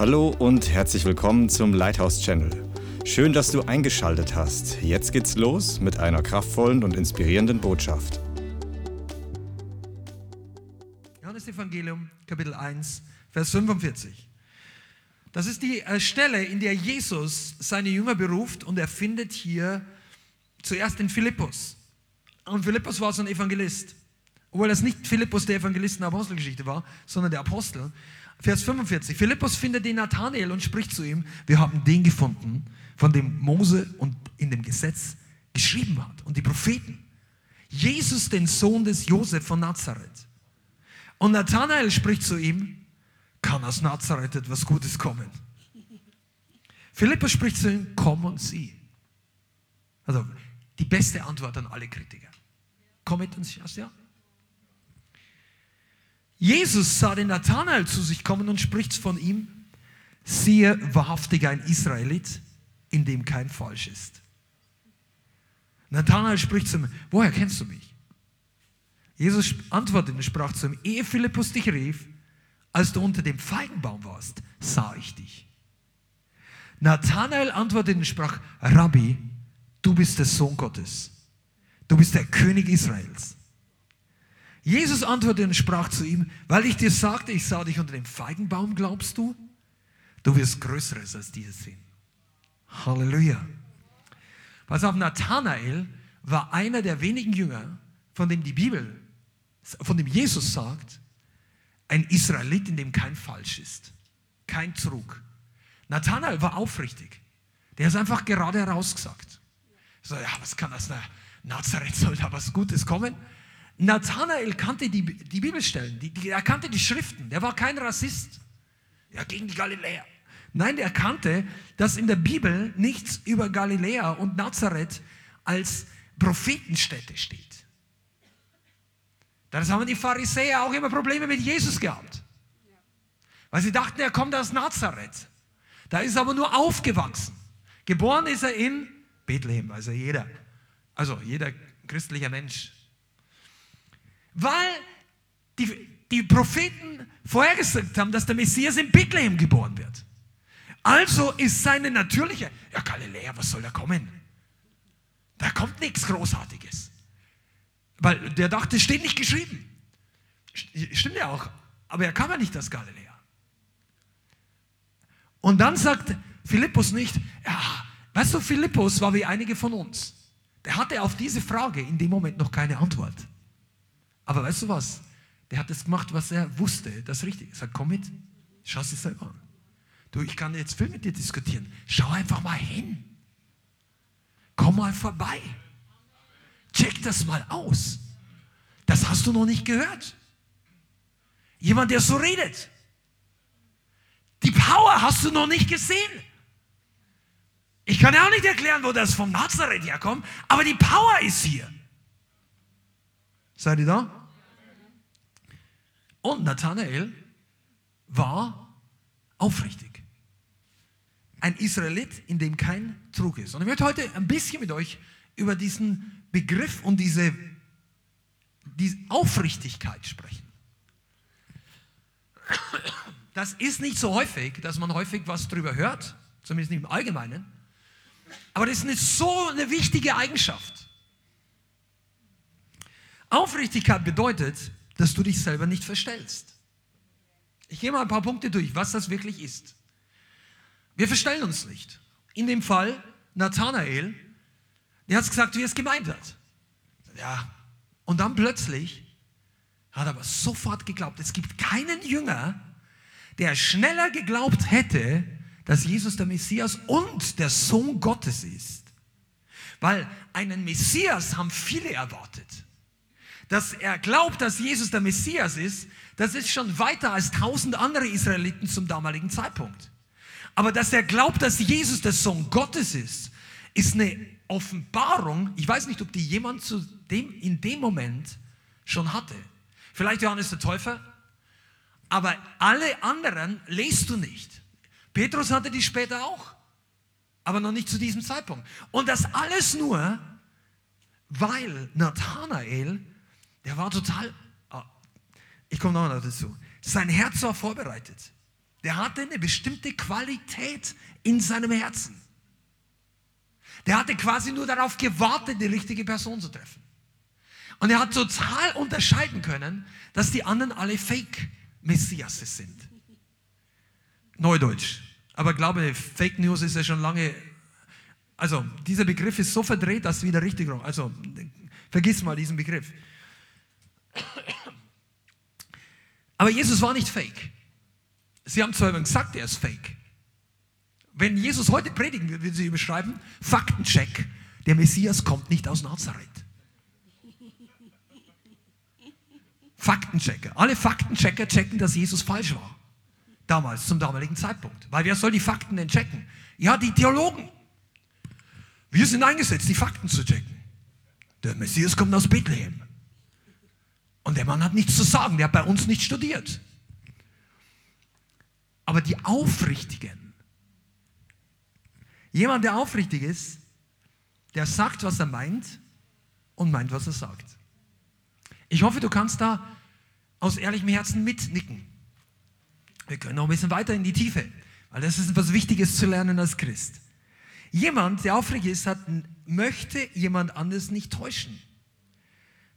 Hallo und herzlich willkommen zum Lighthouse Channel. Schön, dass du eingeschaltet hast. Jetzt geht's los mit einer kraftvollen und inspirierenden Botschaft. Johannes Evangelium, Kapitel 1, Vers 45. Das ist die äh, Stelle, in der Jesus seine Jünger beruft und er findet hier zuerst den Philippus. Und Philippus war so ein Evangelist. Obwohl es nicht Philippus der Evangelist in der Apostelgeschichte war, sondern der Apostel. Vers 45. Philippus findet den Nathanael und spricht zu ihm, wir haben den gefunden, von dem Mose und in dem Gesetz geschrieben hat und die Propheten. Jesus, den Sohn des Josef von Nazareth. Und Nathanael spricht zu ihm, kann aus Nazareth etwas Gutes kommen? Philippus spricht zu ihm, komm und sieh. Also die beste Antwort an alle Kritiker. Komm mit uns, ja? Jesus sah den Nathanael zu sich kommen und spricht von ihm, siehe wahrhaftig ein Israelit, in dem kein Falsch ist. Nathanael spricht zu ihm, woher kennst du mich? Jesus antwortete und sprach zu ihm, ehe Philippus dich rief, als du unter dem Feigenbaum warst, sah ich dich. Nathanael antwortete und sprach, Rabbi, du bist der Sohn Gottes. Du bist der König Israels. Jesus antwortete und sprach zu ihm, weil ich dir sagte, ich sah dich unter dem Feigenbaum, glaubst du? Du wirst Größeres als dieses sehen. Halleluja. Pass auf, Nathanael war einer der wenigen Jünger, von dem die Bibel, von dem Jesus sagt, ein Israelit, in dem kein Falsch ist, kein Trug. Nathanael war aufrichtig. Der ist einfach gerade herausgesagt. So, ja, was kann das? Na, Nazareth soll da was Gutes kommen? Nathanael kannte die, die Bibelstellen, die, die, er kannte die Schriften, der war kein Rassist. Ja, gegen die Galiläer. Nein, der kannte, dass in der Bibel nichts über Galiläa und Nazareth als Prophetenstätte steht. Das haben die Pharisäer auch immer Probleme mit Jesus gehabt. Weil sie dachten, er kommt aus Nazareth. Da ist er aber nur aufgewachsen. Geboren ist er in Bethlehem, also jeder. Also jeder christlicher Mensch weil die, die Propheten vorhergesagt haben, dass der Messias in Bethlehem geboren wird. Also ist seine natürliche, ja Galiläa, was soll da kommen? Da kommt nichts Großartiges. Weil der dachte, es steht nicht geschrieben. Stimmt ja auch, aber er kam ja nicht aus Galiläa. Und dann sagt Philippus nicht, ja, weißt du, Philippus war wie einige von uns. Der hatte auf diese Frage in dem Moment noch keine Antwort. Aber weißt du was? Der hat das gemacht, was er wusste, das ist richtig. Er sagt, komm mit, schau es dir selber an. Du, ich kann jetzt viel mit dir diskutieren. Schau einfach mal hin. Komm mal vorbei. Check das mal aus. Das hast du noch nicht gehört. Jemand, der so redet. Die Power hast du noch nicht gesehen. Ich kann ja auch nicht erklären, wo das vom Nazareth herkommt, aber die Power ist hier. Seid ihr da? Und Nathanael war aufrichtig. Ein Israelit, in dem kein Trug ist. Und ich möchte heute ein bisschen mit euch über diesen Begriff und diese, diese Aufrichtigkeit sprechen. Das ist nicht so häufig, dass man häufig was darüber hört, zumindest nicht im Allgemeinen. Aber das ist eine, so eine wichtige Eigenschaft. Aufrichtigkeit bedeutet, dass du dich selber nicht verstellst. Ich gehe mal ein paar Punkte durch, was das wirklich ist. Wir verstellen uns nicht. In dem Fall Nathanael, der hat gesagt, wie er es gemeint hat. Ja. Und dann plötzlich hat er aber sofort geglaubt. Es gibt keinen Jünger, der schneller geglaubt hätte, dass Jesus der Messias und der Sohn Gottes ist. Weil einen Messias haben viele erwartet dass er glaubt, dass Jesus der Messias ist, das ist schon weiter als tausend andere Israeliten zum damaligen Zeitpunkt. Aber dass er glaubt, dass Jesus der Sohn Gottes ist, ist eine Offenbarung. Ich weiß nicht, ob die jemand zu dem, in dem Moment schon hatte. Vielleicht Johannes der Täufer, aber alle anderen lest du nicht. Petrus hatte die später auch, aber noch nicht zu diesem Zeitpunkt. Und das alles nur, weil Nathanael der war total, oh, ich komme nochmal dazu. Sein Herz war vorbereitet. Der hatte eine bestimmte Qualität in seinem Herzen. Der hatte quasi nur darauf gewartet, die richtige Person zu treffen. Und er hat total unterscheiden können, dass die anderen alle Fake-Messiasse sind. Neudeutsch. Aber glaube, Fake News ist ja schon lange, also dieser Begriff ist so verdreht, dass es wieder richtig, also vergiss mal diesen Begriff. Aber Jesus war nicht fake. Sie haben zwar gesagt, er ist fake. Wenn Jesus heute predigen würde, würden sie überschreiben, Faktencheck, der Messias kommt nicht aus Nazareth. Faktenchecker. Alle Faktenchecker checken, dass Jesus falsch war. Damals, zum damaligen Zeitpunkt. Weil wer soll die Fakten denn checken? Ja, die Theologen. Wir sind eingesetzt, die Fakten zu checken. Der Messias kommt aus Bethlehem. Und der Mann hat nichts zu sagen, der hat bei uns nicht studiert. Aber die Aufrichtigen, jemand, der aufrichtig ist, der sagt, was er meint und meint, was er sagt. Ich hoffe, du kannst da aus ehrlichem Herzen mitnicken. Wir können noch ein bisschen weiter in die Tiefe, weil das ist etwas Wichtiges zu lernen als Christ. Jemand, der aufrichtig ist, hat, möchte jemand anderes nicht täuschen.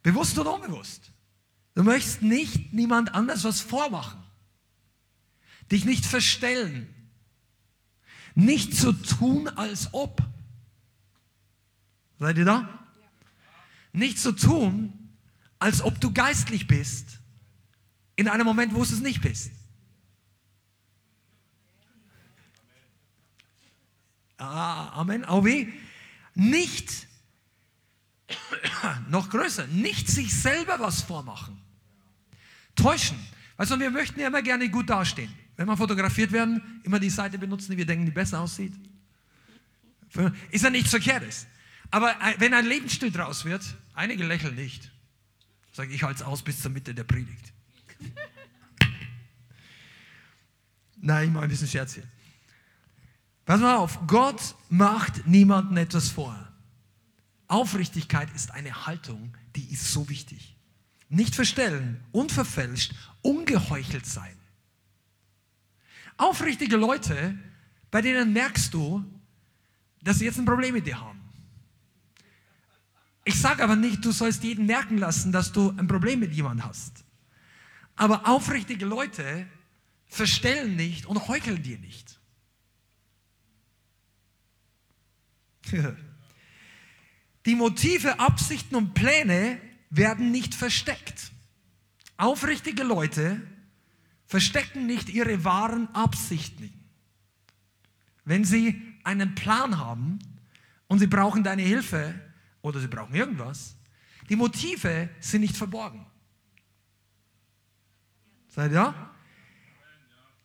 Bewusst oder unbewusst. Du möchtest nicht niemand anders was vormachen. Dich nicht verstellen. Nicht so tun, als ob. Seid ihr da? Nicht so tun, als ob du geistlich bist, in einem Moment, wo du es nicht bist. Ah, Amen. Auch wie? Nicht, noch größer, nicht sich selber was vormachen. Täuschen. Also wir möchten ja immer gerne gut dastehen. Wenn wir fotografiert werden, immer die Seite benutzen, die wir denken, die besser aussieht. Ist ja nichts Verkehrtes. Aber äh, wenn ein Lebensstil draus wird, einige lächeln nicht. Ich, ich halte es aus bis zur Mitte der Predigt. Nein, ich mache ein bisschen Scherz hier. Pass mal auf, Gott macht niemandem etwas vor. Aufrichtigkeit ist eine Haltung, die ist so wichtig. Nicht verstellen, unverfälscht, ungeheuchelt sein. Aufrichtige Leute, bei denen merkst du, dass sie jetzt ein Problem mit dir haben. Ich sage aber nicht, du sollst jeden merken lassen, dass du ein Problem mit jemandem hast. Aber aufrichtige Leute verstellen nicht und heucheln dir nicht. Die Motive, Absichten und Pläne werden nicht versteckt. Aufrichtige Leute verstecken nicht ihre wahren Absichten. Wenn sie einen Plan haben und sie brauchen deine Hilfe oder sie brauchen irgendwas, die Motive sind nicht verborgen. Seid ihr da?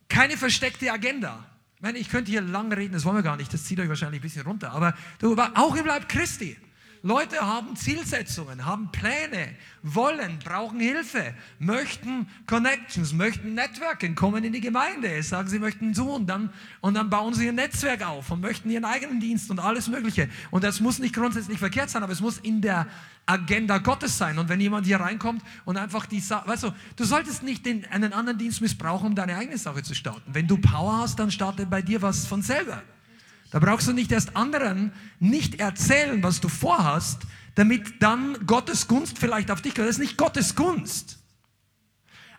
Keine versteckte Agenda. Ich meine, ich könnte hier lange reden, das wollen wir gar nicht, das zieht euch wahrscheinlich ein bisschen runter, aber du, auch im Leib Christi. Leute haben Zielsetzungen, haben Pläne, wollen, brauchen Hilfe, möchten Connections, möchten Networking, kommen in die Gemeinde, sagen, sie möchten so und dann, und dann bauen sie ihr Netzwerk auf und möchten ihren eigenen Dienst und alles Mögliche. Und das muss nicht grundsätzlich verkehrt sein, aber es muss in der Agenda Gottes sein. Und wenn jemand hier reinkommt und einfach die Sache, weißt du, du solltest nicht den, einen anderen Dienst missbrauchen, um deine eigene Sache zu starten. Wenn du Power hast, dann startet bei dir was von selber. Da brauchst du nicht erst anderen nicht erzählen, was du vorhast, damit dann Gottes Gunst vielleicht auf dich kommt. Das ist nicht Gottes Gunst.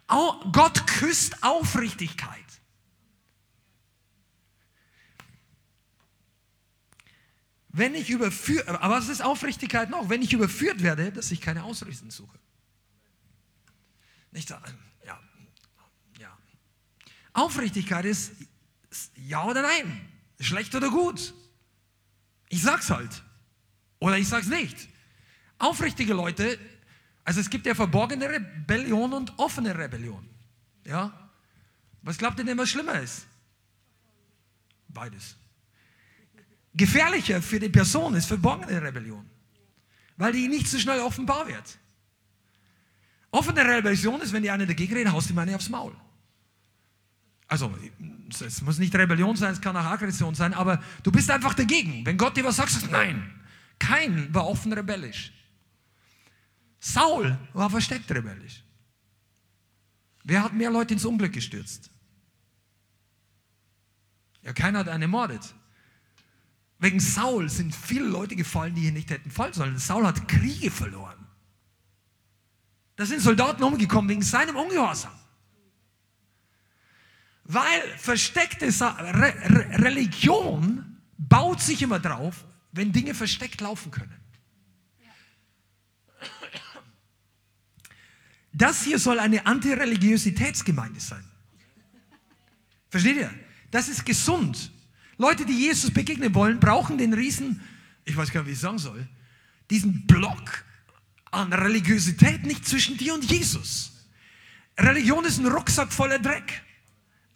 Gott küsst Aufrichtigkeit. Wenn ich überführt, aber was ist Aufrichtigkeit noch? Wenn ich überführt werde, dass ich keine Ausreden suche. Nicht sagen, ja, ja. Aufrichtigkeit ist ja oder nein. Schlecht oder gut? Ich sag's halt. Oder ich sag's nicht. Aufrichtige Leute, also es gibt ja verborgene Rebellion und offene Rebellion. Ja? Was glaubt ihr denn, was schlimmer ist? Beides. Gefährlicher für die Person ist verborgene Rebellion, weil die nicht so schnell offenbar wird. Offene Rebellion ist, wenn die eine dagegen reden, haust du meine aufs Maul. Also, es muss nicht Rebellion sein, es kann auch Aggression sein, aber du bist einfach dagegen. Wenn Gott dir was sagt, sagst nein. Kein war offen rebellisch. Saul war versteckt rebellisch. Wer hat mehr Leute ins Unglück gestürzt? Ja, keiner hat einen ermordet. Wegen Saul sind viele Leute gefallen, die hier nicht hätten fallen sollen. Saul hat Kriege verloren. Da sind Soldaten umgekommen wegen seinem Ungehorsam. Weil versteckte Re Re Religion baut sich immer drauf, wenn Dinge versteckt laufen können. Das hier soll eine Antireligiositätsgemeinde sein. Versteht ihr? Das ist gesund. Leute, die Jesus begegnen wollen, brauchen den Riesen, ich weiß gar nicht, wie ich sagen soll, diesen Block an Religiosität nicht zwischen dir und Jesus. Religion ist ein Rucksack voller Dreck.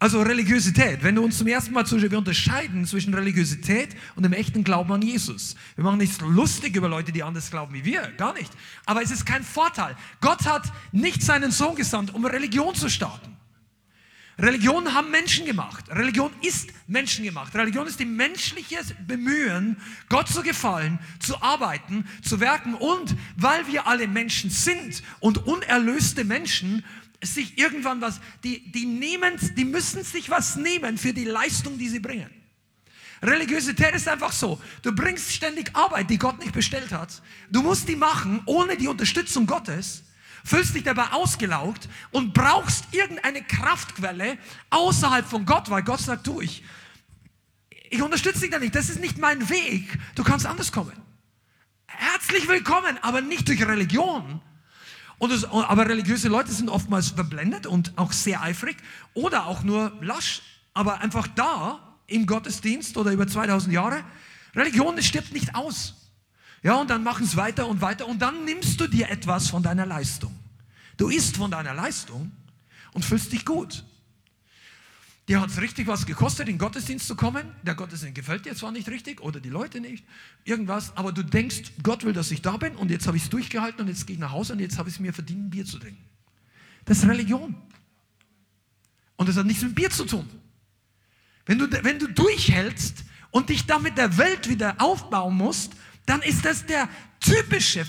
Also Religiosität, wenn du uns zum ersten Mal zuschaust, wir unterscheiden zwischen Religiosität und dem echten Glauben an Jesus. Wir machen nichts lustig über Leute, die anders glauben wie wir, gar nicht. Aber es ist kein Vorteil. Gott hat nicht seinen Sohn gesandt, um Religion zu starten. Religion haben Menschen gemacht. Religion ist Menschen gemacht. Religion ist die menschliche Bemühen, Gott zu gefallen, zu arbeiten, zu werken und weil wir alle Menschen sind und unerlöste Menschen, sich irgendwann was, die, die nehmen, die müssen sich was nehmen für die Leistung, die sie bringen. Religiosität ist einfach so. Du bringst ständig Arbeit, die Gott nicht bestellt hat. Du musst die machen ohne die Unterstützung Gottes fühlst dich dabei ausgelaugt und brauchst irgendeine Kraftquelle außerhalb von Gott, weil Gott sagt, du, ich, ich unterstütze dich da nicht, das ist nicht mein Weg, du kannst anders kommen. Herzlich willkommen, aber nicht durch Religion. Das, aber religiöse Leute sind oftmals verblendet und auch sehr eifrig oder auch nur lasch, aber einfach da im Gottesdienst oder über 2000 Jahre. Religion stirbt nicht aus. Ja, und dann machen es weiter und weiter und dann nimmst du dir etwas von deiner Leistung. Du isst von deiner Leistung und fühlst dich gut. Dir hat es richtig was gekostet, in den Gottesdienst zu kommen. Der Gottesdienst gefällt dir zwar nicht richtig oder die Leute nicht, irgendwas, aber du denkst, Gott will, dass ich da bin und jetzt habe ich es durchgehalten und jetzt gehe ich nach Hause und jetzt habe ich es mir verdient, Bier zu trinken. Das ist Religion. Und das hat nichts mit Bier zu tun. Wenn du, wenn du durchhältst und dich damit der Welt wieder aufbauen musst, dann ist das der typische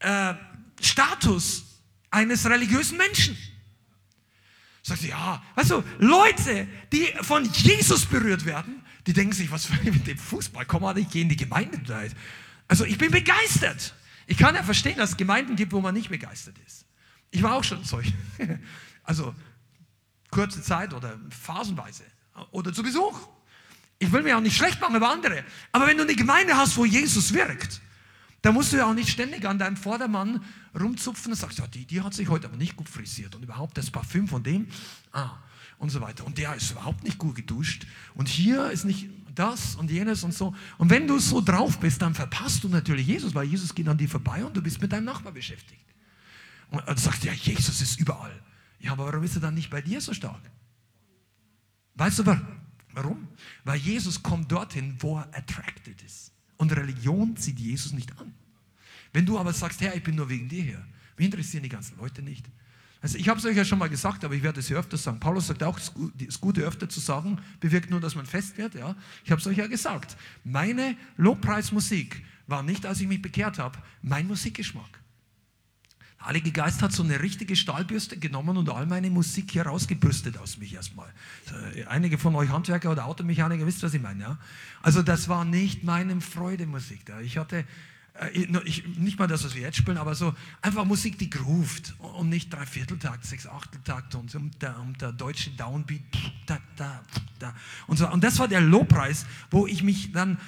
äh, Status eines religiösen Menschen. Sagt sie, ja, du, Leute, die von Jesus berührt werden, die denken sich, was mit dem Fußball? Komm mal, ich gehe in die Gemeinde. Also ich bin begeistert. Ich kann ja verstehen, dass es Gemeinden gibt, wo man nicht begeistert ist. Ich war auch schon solch. Also kurze Zeit oder phasenweise oder zu Besuch. Ich will mir auch nicht schlecht machen über andere. Aber wenn du eine Gemeinde hast, wo Jesus wirkt, dann musst du ja auch nicht ständig an deinem Vordermann rumzupfen und sagst, ja, die, die hat sich heute aber nicht gut frisiert und überhaupt das Parfüm von dem, ah, und so weiter. Und der ist überhaupt nicht gut geduscht. Und hier ist nicht das und jenes und so. Und wenn du so drauf bist, dann verpasst du natürlich Jesus, weil Jesus geht an dir vorbei und du bist mit deinem Nachbar beschäftigt. Und du sagst, ja, Jesus ist überall. Ja, aber warum ist er dann nicht bei dir so stark? Weißt du? Warum? Weil Jesus kommt dorthin, wo er attracted ist. Und Religion zieht Jesus nicht an. Wenn du aber sagst, Herr, ich bin nur wegen dir hier, mich interessieren die ganzen Leute nicht. Also ich habe es euch ja schon mal gesagt, aber ich werde es ja öfter sagen. Paulus sagt auch, das Gute öfter zu sagen, bewirkt nur, dass man fest wird. Ja? Ich habe es euch ja gesagt. Meine Lobpreismusik war nicht, als ich mich bekehrt habe, mein Musikgeschmack. Der Heilige Geist hat so eine richtige Stahlbürste genommen und all meine Musik hier rausgebürstet aus mich erstmal. Einige von euch Handwerker oder Automechaniker wisst, was ich meine. Ja? Also das war nicht meine Freudemusik. Ich hatte äh, ich, nicht mal das, was wir jetzt spielen, aber so einfach Musik, die groovt und nicht Dreivierteltakt, Sechsachteltakt und um der, um der deutsche Downbeat. Da, da, da. Und, so. und das war der Lobpreis, wo ich mich dann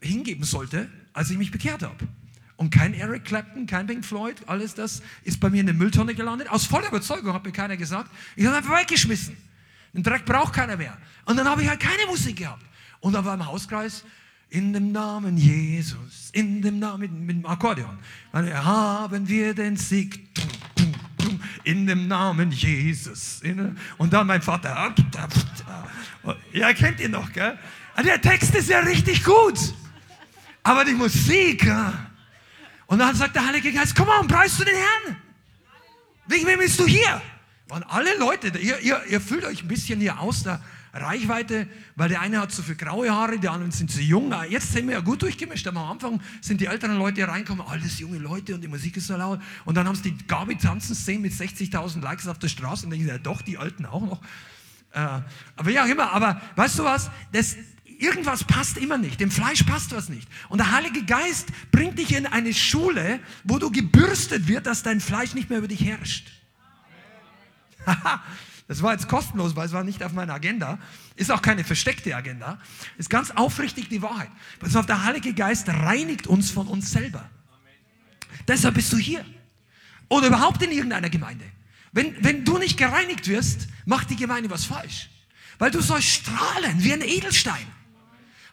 hingeben sollte, als ich mich bekehrt habe. Und kein Eric Clapton, kein Pink Floyd, alles das ist bei mir in der Mülltonne gelandet. Aus voller Überzeugung hat mir keiner gesagt. Ich habe einfach weggeschmissen. Den Dreck braucht keiner mehr. Und dann habe ich halt keine Musik gehabt. Und dann war im Hauskreis, in dem Namen Jesus, in dem Namen, mit, mit dem Akkordeon, haben wir den Sieg. In dem Namen Jesus. Und dann mein Vater. Ja, kennt ihr noch, gell? Der Text ist ja richtig gut. Aber die Musik, und dann sagt der Heilige Geist, komm on, preist du den Herrn. Wegen wem bist du hier? Und alle Leute, ihr, ihr, ihr fühlt euch ein bisschen hier aus der Reichweite, weil der eine hat zu viel graue Haare, die anderen sind zu jung. Ah, jetzt sind wir ja gut durchgemischt, aber am Anfang sind die älteren Leute hier reinkommen, alles junge Leute und die Musik ist so laut. Und dann haben sie die Gabi tanzen sehen mit 60.000 Likes auf der Straße und denken, ja doch, die Alten auch noch. Äh, aber ja, immer, aber weißt du was? Das, irgendwas passt immer nicht. Dem Fleisch passt was nicht. Und der Heilige Geist bringt dich in eine Schule, wo du gebürstet wird, dass dein Fleisch nicht mehr über dich herrscht. das war jetzt kostenlos, weil es war nicht auf meiner Agenda. Ist auch keine versteckte Agenda. Ist ganz aufrichtig die Wahrheit. Pass auf, der Heilige Geist reinigt uns von uns selber. Deshalb bist du hier. Oder überhaupt in irgendeiner Gemeinde. Wenn, wenn du nicht gereinigt wirst, macht die Gemeinde was falsch. Weil du sollst strahlen wie ein Edelstein.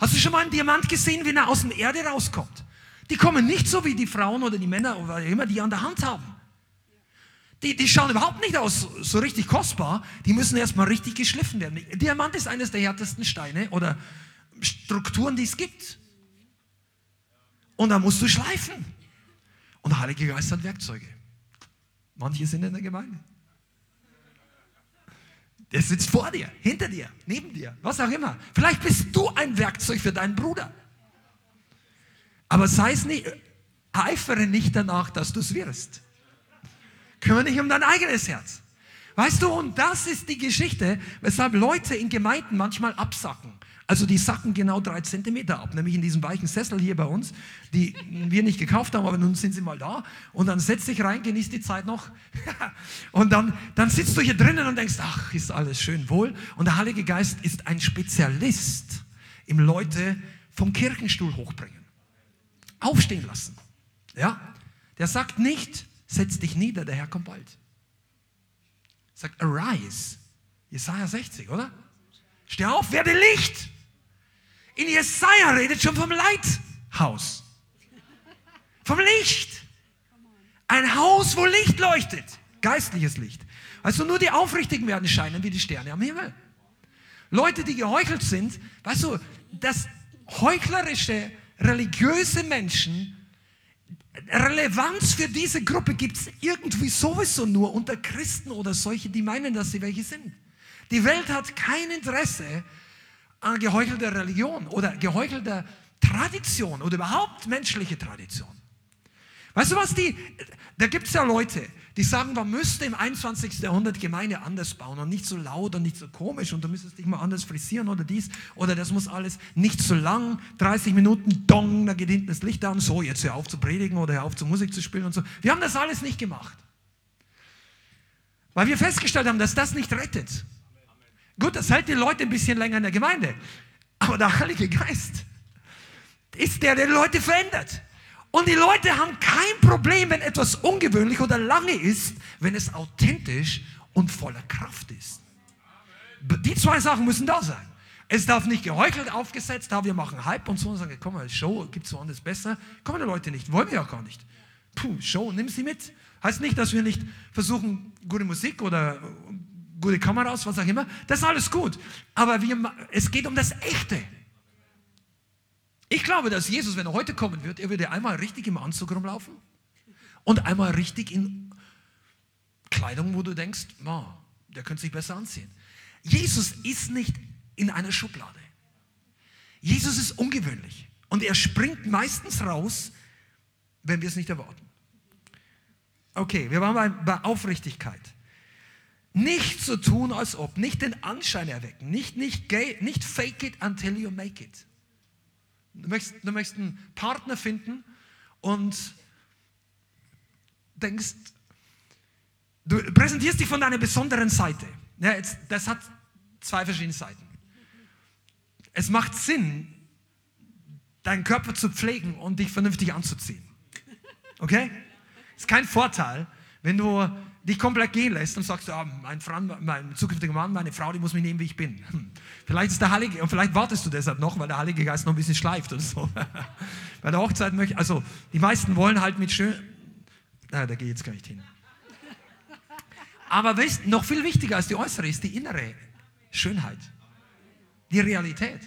Hast du schon mal einen Diamant gesehen, wenn er aus der Erde rauskommt? Die kommen nicht so wie die Frauen oder die Männer oder immer die an der Hand haben. Die, die schauen überhaupt nicht aus so richtig kostbar. Die müssen erstmal richtig geschliffen werden. Diamant ist eines der härtesten Steine oder Strukturen, die es gibt. Und da musst du schleifen. Und der Heilige Geist hat Werkzeuge. Manche sind in der Gemeinde. Der sitzt vor dir, hinter dir, neben dir, was auch immer. Vielleicht bist du ein Werkzeug für deinen Bruder. Aber sei es nicht, eifere nicht danach, dass du es wirst. Kümmere dich um dein eigenes Herz. Weißt du, und das ist die Geschichte, weshalb Leute in Gemeinden manchmal absacken. Also die sacken genau drei Zentimeter ab, nämlich in diesem weichen Sessel hier bei uns, die wir nicht gekauft haben, aber nun sind sie mal da. Und dann setz dich rein, genieß die Zeit noch. und dann, dann sitzt du hier drinnen und denkst, ach, ist alles schön wohl. Und der Heilige Geist ist ein Spezialist im Leute vom Kirchenstuhl hochbringen. Aufstehen lassen. Ja? Der sagt nicht, setz dich nieder, der Herr kommt bald. Sagt, arise. Jesaja 60, oder? Steh auf, werde Licht. In Jesaja redet schon vom Leithaus. Vom Licht. Ein Haus, wo Licht leuchtet. Geistliches Licht. Also nur die Aufrichtigen werden scheinen wie die Sterne am Himmel. Leute, die geheuchelt sind, weißt du, das heuchlerische, religiöse Menschen, Relevanz für diese Gruppe gibt es irgendwie sowieso nur unter Christen oder solche, die meinen, dass sie welche sind. Die Welt hat kein Interesse an geheuchelter Religion oder geheuchelter Tradition oder überhaupt menschliche Tradition. Weißt du was, die, da gibt es ja Leute, die sagen, man müsste im 21. Jahrhundert Gemeinde anders bauen und nicht so laut und nicht so komisch und du müsstest dich mal anders frisieren oder dies oder das muss alles nicht so lang, 30 Minuten, dong, da geht hinten das Licht an, so, jetzt hör auf zu predigen oder hör auf zu Musik zu spielen und so. Wir haben das alles nicht gemacht. Weil wir festgestellt haben, dass das nicht rettet. Gut, das hält die Leute ein bisschen länger in der Gemeinde. Aber der Heilige Geist ist der, der die Leute verändert. Und die Leute haben kein Problem, wenn etwas ungewöhnlich oder lange ist, wenn es authentisch und voller Kraft ist. Die zwei Sachen müssen da sein. Es darf nicht geheuchelt aufgesetzt, da wir machen Hype und so und sagen, komm mal, Show gibt es woanders besser. Kommen die Leute nicht, wollen wir ja gar nicht. Puh, Show, nimm sie mit. Heißt nicht, dass wir nicht versuchen, gute Musik oder gute Kameras, was auch immer. Das ist alles gut. Aber wir, es geht um das Echte. Ich glaube, dass Jesus, wenn er heute kommen wird, er würde einmal richtig im Anzug rumlaufen und einmal richtig in Kleidung, wo du denkst, oh, der könnte sich besser anziehen. Jesus ist nicht in einer Schublade. Jesus ist ungewöhnlich und er springt meistens raus, wenn wir es nicht erwarten. Okay, wir waren bei, bei Aufrichtigkeit. Nicht so tun, als ob, nicht den Anschein erwecken, nicht, nicht, nicht fake it until you make it. Du möchtest, du möchtest einen Partner finden und denkst, du präsentierst dich von deiner besonderen Seite. Ja, jetzt, das hat zwei verschiedene Seiten. Es macht Sinn, deinen Körper zu pflegen und dich vernünftig anzuziehen. Okay? Ist kein Vorteil, wenn du dich komplett gehen lässt und sagst, ah, mein, Freund, mein zukünftiger Mann, meine Frau, die muss mich nehmen, wie ich bin. Hm. Vielleicht ist der Heilige, und vielleicht wartest du deshalb noch, weil der Heilige Geist noch ein bisschen schleift oder so. Bei der Hochzeit möchte, also die meisten wollen halt mit schön, na, da gehe ich jetzt gar nicht hin. Aber weißt, noch viel wichtiger als die äußere ist die innere Schönheit. Die Realität.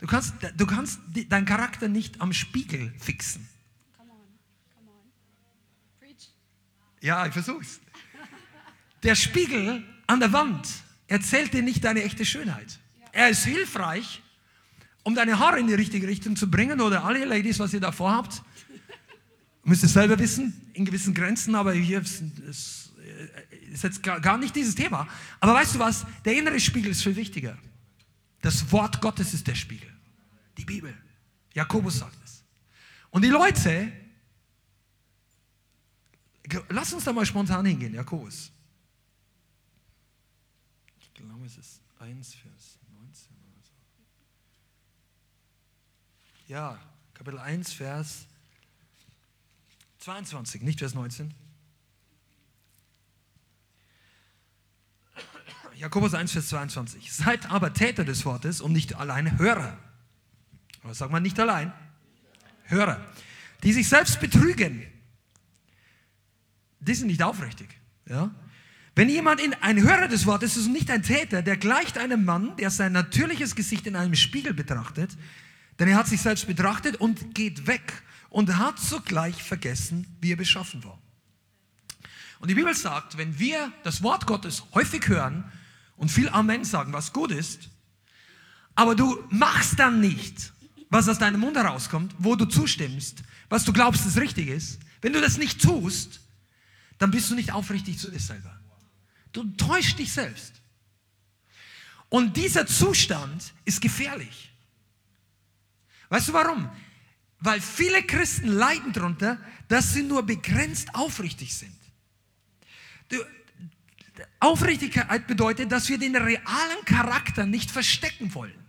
Du kannst, du kannst deinen Charakter nicht am Spiegel fixen. Ja, ich versuch's. Der Spiegel an der Wand erzählt dir nicht deine echte Schönheit. Er ist hilfreich, um deine Haare in die richtige Richtung zu bringen oder alle Ladies, was ihr da vorhabt. Müsst ihr selber wissen, in gewissen Grenzen, aber hier ist, ist ist jetzt gar nicht dieses Thema. Aber weißt du was? Der innere Spiegel ist viel wichtiger. Das Wort Gottes ist der Spiegel. Die Bibel. Jakobus sagt es. Und die Leute, lass uns da mal spontan hingehen, Jakobus. Ich glaube, es ist 1, Vers 19 oder so. Ja, Kapitel 1, Vers 22, nicht Vers 19. Jakobus 1, Vers 22. Seid aber Täter des Wortes und nicht allein Hörer. Was sagt man nicht allein? Hörer. Die sich selbst betrügen. Die sind nicht aufrichtig. Ja? Wenn jemand in, ein Hörer des Wortes ist und nicht ein Täter, der gleicht einem Mann, der sein natürliches Gesicht in einem Spiegel betrachtet, denn er hat sich selbst betrachtet und geht weg und hat sogleich vergessen, wie er beschaffen war. Und die Bibel sagt, wenn wir das Wort Gottes häufig hören und viel Amen sagen, was gut ist, aber du machst dann nicht, was aus deinem Mund herauskommt, wo du zustimmst, was du glaubst, das richtig ist, wenn du das nicht tust, dann bist du nicht aufrichtig zu dir selber. Du täuschst dich selbst. Und dieser Zustand ist gefährlich. Weißt du warum? Weil viele Christen leiden darunter, dass sie nur begrenzt aufrichtig sind. Du, Aufrichtigkeit bedeutet, dass wir den realen Charakter nicht verstecken wollen.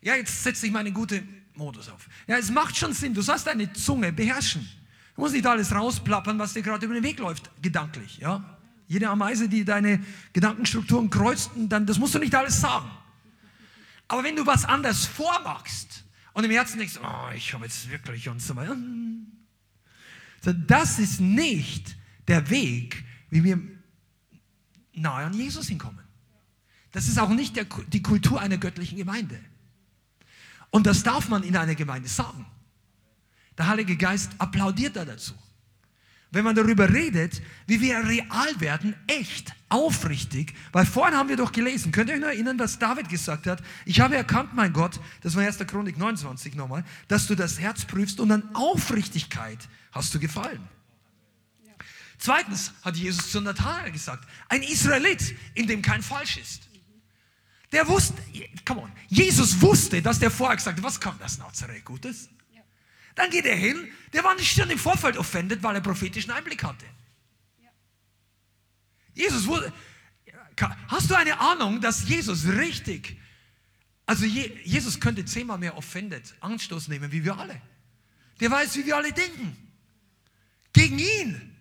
Ja, jetzt setze ich meine gute Modus auf. Ja, es macht schon Sinn, du sollst deine Zunge beherrschen. Du musst nicht alles rausplappern, was dir gerade über den Weg läuft, gedanklich. Ja? Jede Ameise, die deine Gedankenstrukturen kreuzt, dann, das musst du nicht alles sagen. Aber wenn du was anders vormachst und im Herzen denkst, oh, ich habe jetzt wirklich und so weiter, das ist nicht der Weg, wie wir nahe an Jesus hinkommen. Das ist auch nicht der, die Kultur einer göttlichen Gemeinde. Und das darf man in einer Gemeinde sagen. Der Heilige Geist applaudiert da dazu. Wenn man darüber redet, wie wir real werden, echt, aufrichtig, weil vorhin haben wir doch gelesen, könnt ihr euch noch erinnern, was David gesagt hat? Ich habe erkannt, mein Gott, das war 1. Chronik 29 nochmal, dass du das Herz prüfst und an Aufrichtigkeit hast du gefallen. Zweitens hat Jesus zu Nathanael gesagt, ein Israelit, in dem kein Falsch ist. Der wusste, come on, Jesus wusste, dass der vorher gesagt hat, was kann das Nazareth Gutes? Dann geht er hin, der war nicht schon im Vorfeld offended, weil er prophetischen Einblick hatte. Jesus wurde, hast du eine Ahnung, dass Jesus richtig, also Jesus könnte zehnmal mehr offended Anstoß nehmen, wie wir alle. Der weiß, wie wir alle denken. Gegen ihn.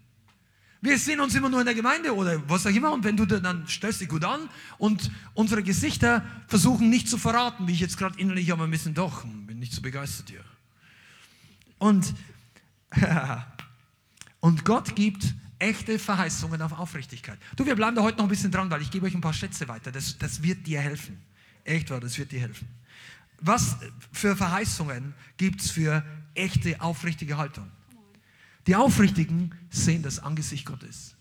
Wir sehen uns immer nur in der Gemeinde oder was auch immer und wenn du dann stellst dich gut an und unsere Gesichter versuchen nicht zu verraten, wie ich jetzt gerade innerlich aber ein bisschen doch, bin nicht so begeistert hier. Und, und Gott gibt echte Verheißungen auf Aufrichtigkeit. Du, wir bleiben da heute noch ein bisschen dran, weil ich gebe euch ein paar Schätze weiter. Das, das wird dir helfen. Echt wahr, das wird dir helfen. Was für Verheißungen gibt es für echte, aufrichtige Haltung? Die Aufrichtigen sehen das Angesicht Gottes.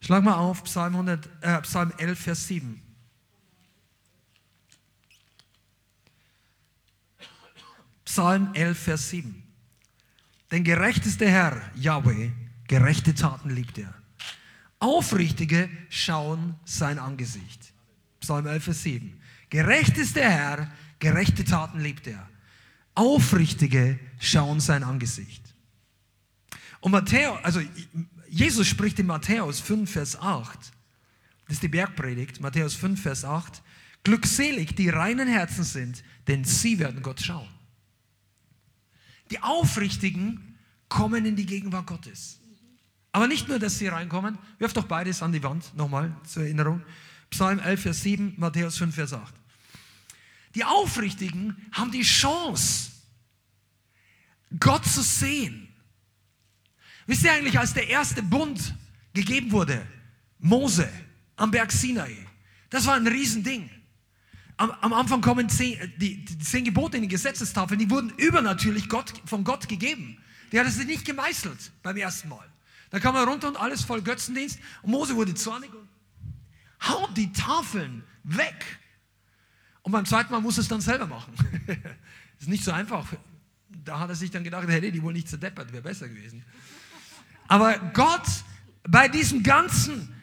Schlag mal auf Psalm, 100, äh, Psalm 11, Vers 7. Psalm 11, Vers 7. Denn gerecht ist der Herr, Yahweh, gerechte Taten liebt er. Aufrichtige schauen sein Angesicht. Psalm 11, Vers 7. Gerecht ist der Herr, gerechte Taten liebt er. Aufrichtige schauen sein Angesicht. Und Matthäus, also Jesus spricht in Matthäus 5, Vers 8, das ist die Bergpredigt, Matthäus 5, Vers 8, glückselig, die reinen Herzen sind, denn sie werden Gott schauen. Die Aufrichtigen kommen in die Gegenwart Gottes. Aber nicht nur, dass sie reinkommen, wirft doch beides an die Wand, nochmal zur Erinnerung. Psalm 11, Vers 7, Matthäus 5, Vers 8. Die Aufrichtigen haben die Chance, Gott zu sehen Wisst ihr eigentlich, als der erste Bund gegeben wurde, Mose am Berg Sinai, das war ein Riesending. Am, am Anfang kommen zehn, die, die zehn Gebote in den Gesetzestafeln, die wurden übernatürlich Gott, von Gott gegeben. Die hat es nicht gemeißelt beim ersten Mal. Da kam er runter und alles voll Götzendienst und Mose wurde zornig und haut die Tafeln weg. Und beim zweiten Mal muss es dann selber machen. das ist nicht so einfach. Da hat er sich dann gedacht, hätte die wohl nicht zerdeppert, wäre besser gewesen. Aber Gott, bei diesem ganzen,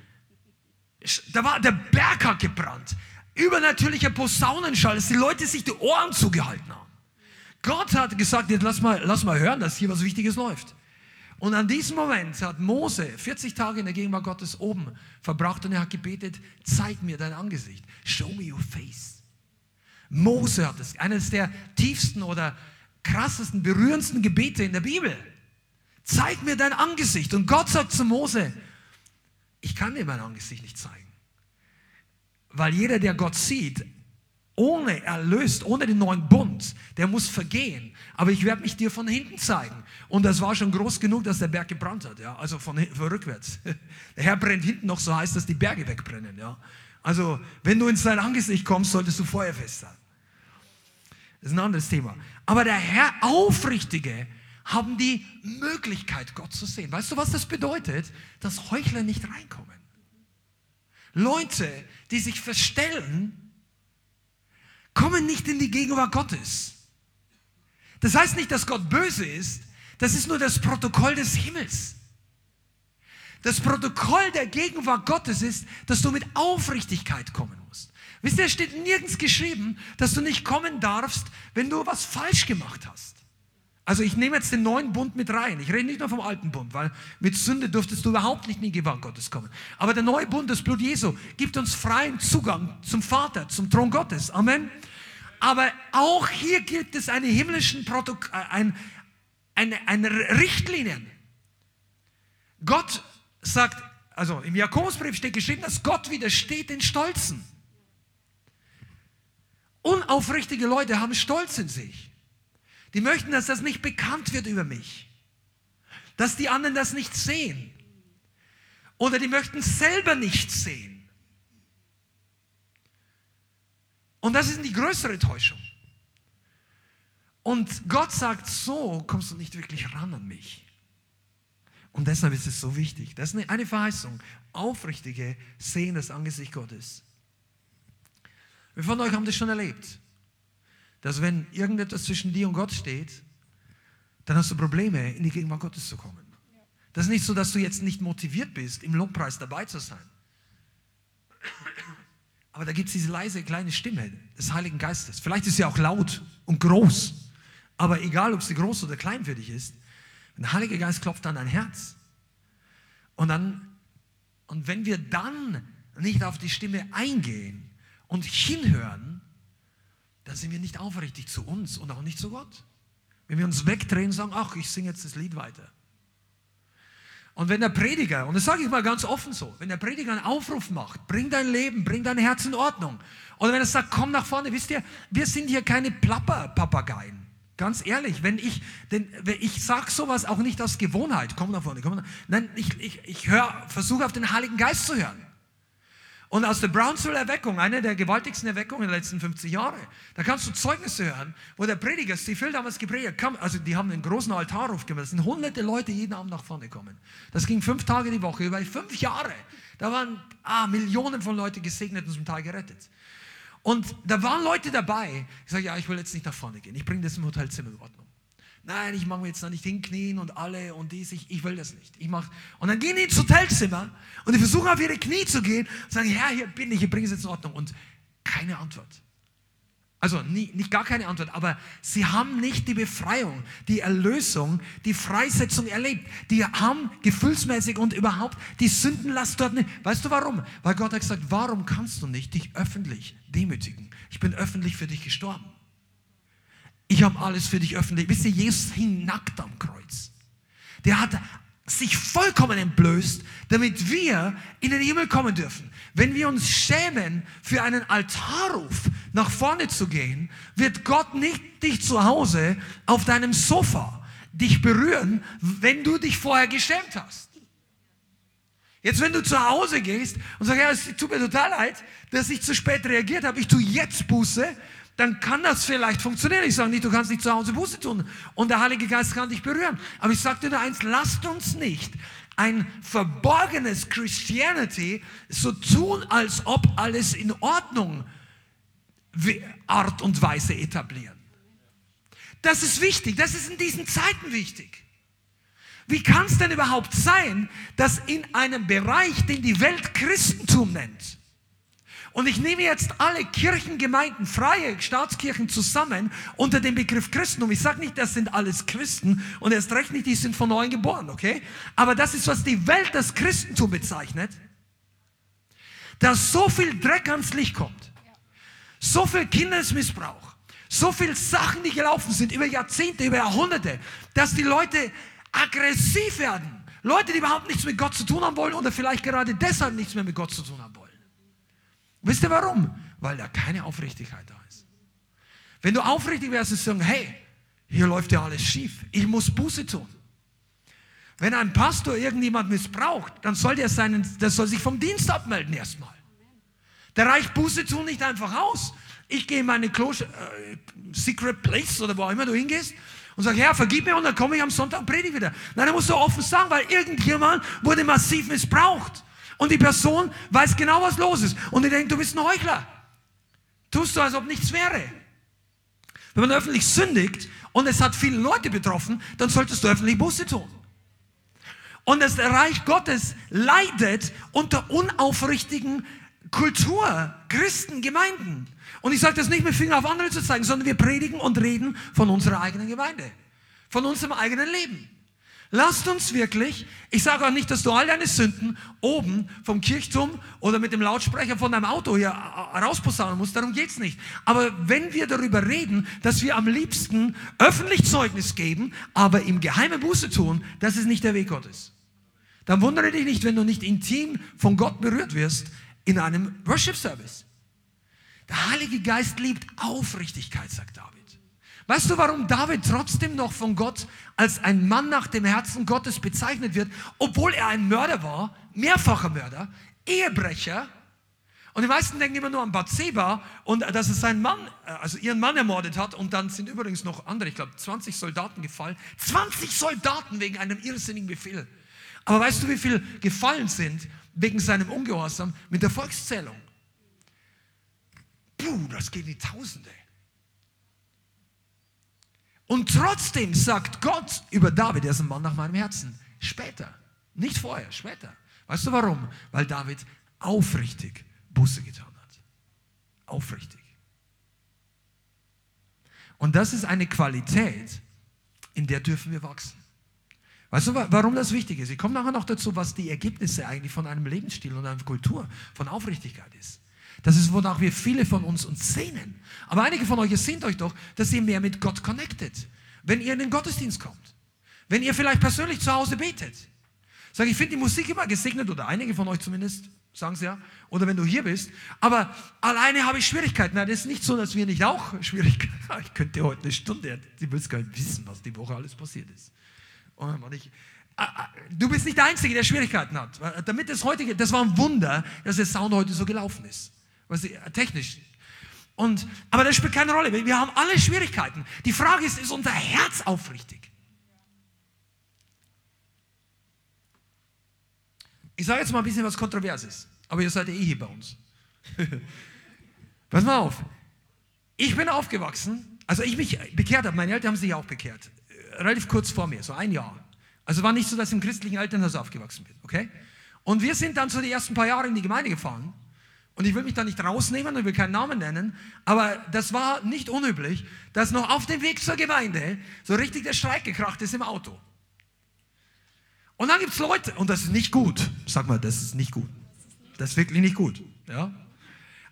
da war der Berg hat gebrannt. Übernatürlicher Posaunenschall, dass die Leute sich die Ohren zugehalten haben. Gott hat gesagt, jetzt lass mal, lass mal hören, dass hier was Wichtiges läuft. Und an diesem Moment hat Mose 40 Tage in der Gegenwart Gottes oben verbracht und er hat gebetet, zeig mir dein Angesicht. Show me your face. Mose hat es, eines der tiefsten oder krassesten, berührendsten Gebete in der Bibel. Zeig mir dein Angesicht. Und Gott sagt zu Mose, ich kann dir mein Angesicht nicht zeigen. Weil jeder, der Gott sieht, ohne erlöst, ohne den neuen Bund, der muss vergehen. Aber ich werde mich dir von hinten zeigen. Und das war schon groß genug, dass der Berg gebrannt hat. Ja? Also von, von rückwärts. Der Herr brennt hinten noch so heiß, dass die Berge wegbrennen. Ja? Also wenn du in sein Angesicht kommst, solltest du feuerfest sein. Das ist ein anderes Thema. Aber der Herr, Aufrichtige, haben die Möglichkeit, Gott zu sehen. Weißt du, was das bedeutet? Dass Heuchler nicht reinkommen. Leute, die sich verstellen, kommen nicht in die Gegenwart Gottes. Das heißt nicht, dass Gott böse ist. Das ist nur das Protokoll des Himmels. Das Protokoll der Gegenwart Gottes ist, dass du mit Aufrichtigkeit kommen musst. Wisst ihr, es steht nirgends geschrieben, dass du nicht kommen darfst, wenn du was falsch gemacht hast. Also ich nehme jetzt den neuen Bund mit rein. Ich rede nicht nur vom alten Bund, weil mit Sünde durftest du überhaupt nicht in die Gegenwart Gottes kommen. Aber der neue Bund, das Blut Jesu, gibt uns freien Zugang zum Vater, zum Thron Gottes. Amen. Aber auch hier gibt es eine himmlischen Protok äh, ein, eine, eine Richtlinien. Gott sagt, also im Jakobusbrief steht geschrieben, dass Gott widersteht den Stolzen. Unaufrichtige Leute haben Stolz in sich. Die möchten, dass das nicht bekannt wird über mich. Dass die anderen das nicht sehen. Oder die möchten selber nicht sehen. Und das ist die größere Täuschung. Und Gott sagt, so kommst du nicht wirklich ran an mich. Und deshalb ist es so wichtig. Das ist eine Verheißung. Aufrichtige sehen das Angesicht Gottes. Wir von euch haben das schon erlebt, dass wenn irgendetwas zwischen dir und Gott steht, dann hast du Probleme, in die Gegenwart Gottes zu kommen. Das ist nicht so, dass du jetzt nicht motiviert bist, im Lobpreis dabei zu sein. Aber da gibt es diese leise kleine Stimme des Heiligen Geistes. Vielleicht ist sie auch laut und groß. Aber egal, ob sie groß oder klein für dich ist, der Heilige Geist klopft an dein Herz. Und dann, und wenn wir dann nicht auf die Stimme eingehen, und hinhören, dann sind wir nicht aufrichtig zu uns und auch nicht zu Gott. Wenn wir uns wegdrehen und sagen, ach, ich singe jetzt das Lied weiter. Und wenn der Prediger, und das sage ich mal ganz offen so, wenn der Prediger einen Aufruf macht, bring dein Leben, bring dein Herz in Ordnung. Oder wenn er sagt, komm nach vorne, wisst ihr, wir sind hier keine Plapper-Papageien. Ganz ehrlich, wenn ich, denn ich sage sowas auch nicht aus Gewohnheit, komm nach vorne, komm nach vorne. Nein, ich, ich, ich höre, versuche auf den Heiligen Geist zu hören. Und aus der Brownsville-Erweckung, eine der gewaltigsten Erweckungen der letzten 50 Jahre, da kannst du Zeugnisse hören, wo der Prediger, Steve damals gepredigt kam, also die haben einen großen Altarruf gemacht, es sind hunderte Leute jeden Abend nach vorne kommen. Das ging fünf Tage die Woche, über fünf Jahre. Da waren ah, Millionen von Leuten gesegnet und zum Teil gerettet. Und da waren Leute dabei, ich sage, ja, ich will jetzt nicht nach vorne gehen, ich bringe das im Hotelzimmer in Ordnung. Nein, ich mache mir jetzt da nicht hinknien und alle und dies, ich, ich will das nicht. Ich mach, und dann gehen die ins Hotelzimmer und die versuchen auf ihre Knie zu gehen und sagen, Herr, hier bin ich, ich bringe es jetzt in Ordnung. Und keine Antwort. Also nie, nicht gar keine Antwort, aber sie haben nicht die Befreiung, die Erlösung, die Freisetzung erlebt. Die haben gefühlsmäßig und überhaupt die Sündenlast dort nicht. Weißt du warum? Weil Gott hat gesagt, warum kannst du nicht dich öffentlich demütigen? Ich bin öffentlich für dich gestorben. Ich habe alles für dich öffentlich. Wisst ihr, Jesus hing nackt am Kreuz. Der hat sich vollkommen entblößt, damit wir in den Himmel kommen dürfen. Wenn wir uns schämen, für einen Altarruf nach vorne zu gehen, wird Gott nicht dich zu Hause auf deinem Sofa dich berühren, wenn du dich vorher geschämt hast. Jetzt, wenn du zu Hause gehst und sagst, ja, es tut mir total leid, dass ich zu spät reagiert habe, ich tue jetzt Buße, dann kann das vielleicht funktionieren. Ich sage nicht, du kannst nicht zu Hause Buße tun und der Heilige Geist kann dich berühren. Aber ich sage dir nur eins, lasst uns nicht ein verborgenes Christianity so tun, als ob alles in Ordnung Art und Weise etablieren. Das ist wichtig, das ist in diesen Zeiten wichtig. Wie kann es denn überhaupt sein, dass in einem Bereich, den die Welt Christentum nennt, und ich nehme jetzt alle Kirchengemeinden, freie Staatskirchen zusammen unter dem Begriff Christentum. Ich sage nicht, das sind alles Christen und erst recht nicht, die sind von neuem geboren, okay? Aber das ist, was die Welt das Christentum bezeichnet. Dass so viel Dreck ans Licht kommt, so viel Kindesmissbrauch, so viel Sachen, die gelaufen sind über Jahrzehnte, über Jahrhunderte, dass die Leute aggressiv werden. Leute, die überhaupt nichts mit Gott zu tun haben wollen oder vielleicht gerade deshalb nichts mehr mit Gott zu tun haben wollen. Wisst ihr warum? Weil da keine Aufrichtigkeit da ist. Wenn du aufrichtig wärst und sagst, hey, hier läuft ja alles schief, ich muss Buße tun. Wenn ein Pastor irgendjemand missbraucht, dann soll der, seinen, der soll sich vom Dienst abmelden erstmal. Da reicht Buße tun nicht einfach aus. Ich gehe in meine Klo äh, Secret Place oder wo auch immer du hingehst und sage, Herr, vergib mir und dann komme ich am Sonntag und predige wieder. Nein, da musst du offen sagen, weil irgendjemand wurde massiv missbraucht. Und die Person weiß genau, was los ist. Und die denkt, du bist ein Heuchler. Tust du, als ob nichts wäre. Wenn man öffentlich sündigt und es hat viele Leute betroffen, dann solltest du öffentlich Buße tun. Und das Reich Gottes leidet unter unaufrichtigen Kultur, Christen, Gemeinden. Und ich sage das nicht mit Finger auf andere zu zeigen, sondern wir predigen und reden von unserer eigenen Gemeinde, von unserem eigenen Leben. Lasst uns wirklich, ich sage auch nicht, dass du all deine Sünden oben vom Kirchturm oder mit dem Lautsprecher von deinem Auto hier rausposaunen musst, darum geht's nicht. Aber wenn wir darüber reden, dass wir am liebsten öffentlich Zeugnis geben, aber im Geheimen Buße tun, das ist nicht der Weg Gottes. Dann wundere dich nicht, wenn du nicht intim von Gott berührt wirst in einem Worship Service. Der Heilige Geist liebt Aufrichtigkeit, sagt David. Weißt du, warum David trotzdem noch von Gott als ein Mann nach dem Herzen Gottes bezeichnet wird, obwohl er ein Mörder war, mehrfacher Mörder, Ehebrecher? Und die meisten denken immer nur an Bathseba und dass er seinen Mann, äh, also ihren Mann ermordet hat und dann sind übrigens noch andere, ich glaube 20 Soldaten gefallen. 20 Soldaten wegen einem irrsinnigen Befehl. Aber weißt du, wie viele gefallen sind wegen seinem Ungehorsam mit der Volkszählung? Puh, das geht in die Tausende. Und trotzdem sagt Gott über David, er ist ein Mann nach meinem Herzen. Später. Nicht vorher, später. Weißt du warum? Weil David aufrichtig Buße getan hat. Aufrichtig. Und das ist eine Qualität, in der dürfen wir wachsen. Weißt du, warum das wichtig ist? Ich komme nachher noch dazu, was die Ergebnisse eigentlich von einem Lebensstil und einer Kultur von Aufrichtigkeit ist. Das ist, wonach wir viele von uns uns sehnen. Aber einige von euch, sehnt euch doch, dass ihr mehr mit Gott connectet. Wenn ihr in den Gottesdienst kommt. Wenn ihr vielleicht persönlich zu Hause betet. Sag, ich finde die Musik immer gesegnet, oder einige von euch zumindest, sagen sie ja. Oder wenn du hier bist. Aber alleine habe ich Schwierigkeiten. Nein, das ist nicht so, dass wir nicht auch Schwierigkeiten haben. Ich könnte heute eine Stunde, die willst gar nicht wissen, was die Woche alles passiert ist. Und ich, Ah, ah, du bist nicht der Einzige, der Schwierigkeiten hat. Damit das heutige, das war ein Wunder, dass der Sound heute so gelaufen ist. Was, technisch. Und, aber das spielt keine Rolle. Wir haben alle Schwierigkeiten. Die Frage ist, ist unser Herz aufrichtig? Ich sage jetzt mal ein bisschen was Kontroverses, aber ihr seid eh hier bei uns. Pass mal auf. Ich bin aufgewachsen, also ich mich bekehrt habe, meine Eltern haben sich auch bekehrt. Relativ kurz vor mir, so ein Jahr. Also war nicht so, dass ich im christlichen Elternhaus aufgewachsen bin, okay? Und wir sind dann so die ersten paar Jahre in die Gemeinde gefahren. Und ich will mich da nicht rausnehmen und will keinen Namen nennen, aber das war nicht unüblich, dass noch auf dem Weg zur Gemeinde so richtig der Streik gekracht ist im Auto. Und dann gibt es Leute, und das ist nicht gut, sag mal, das ist nicht gut. Das ist wirklich nicht gut. Ja?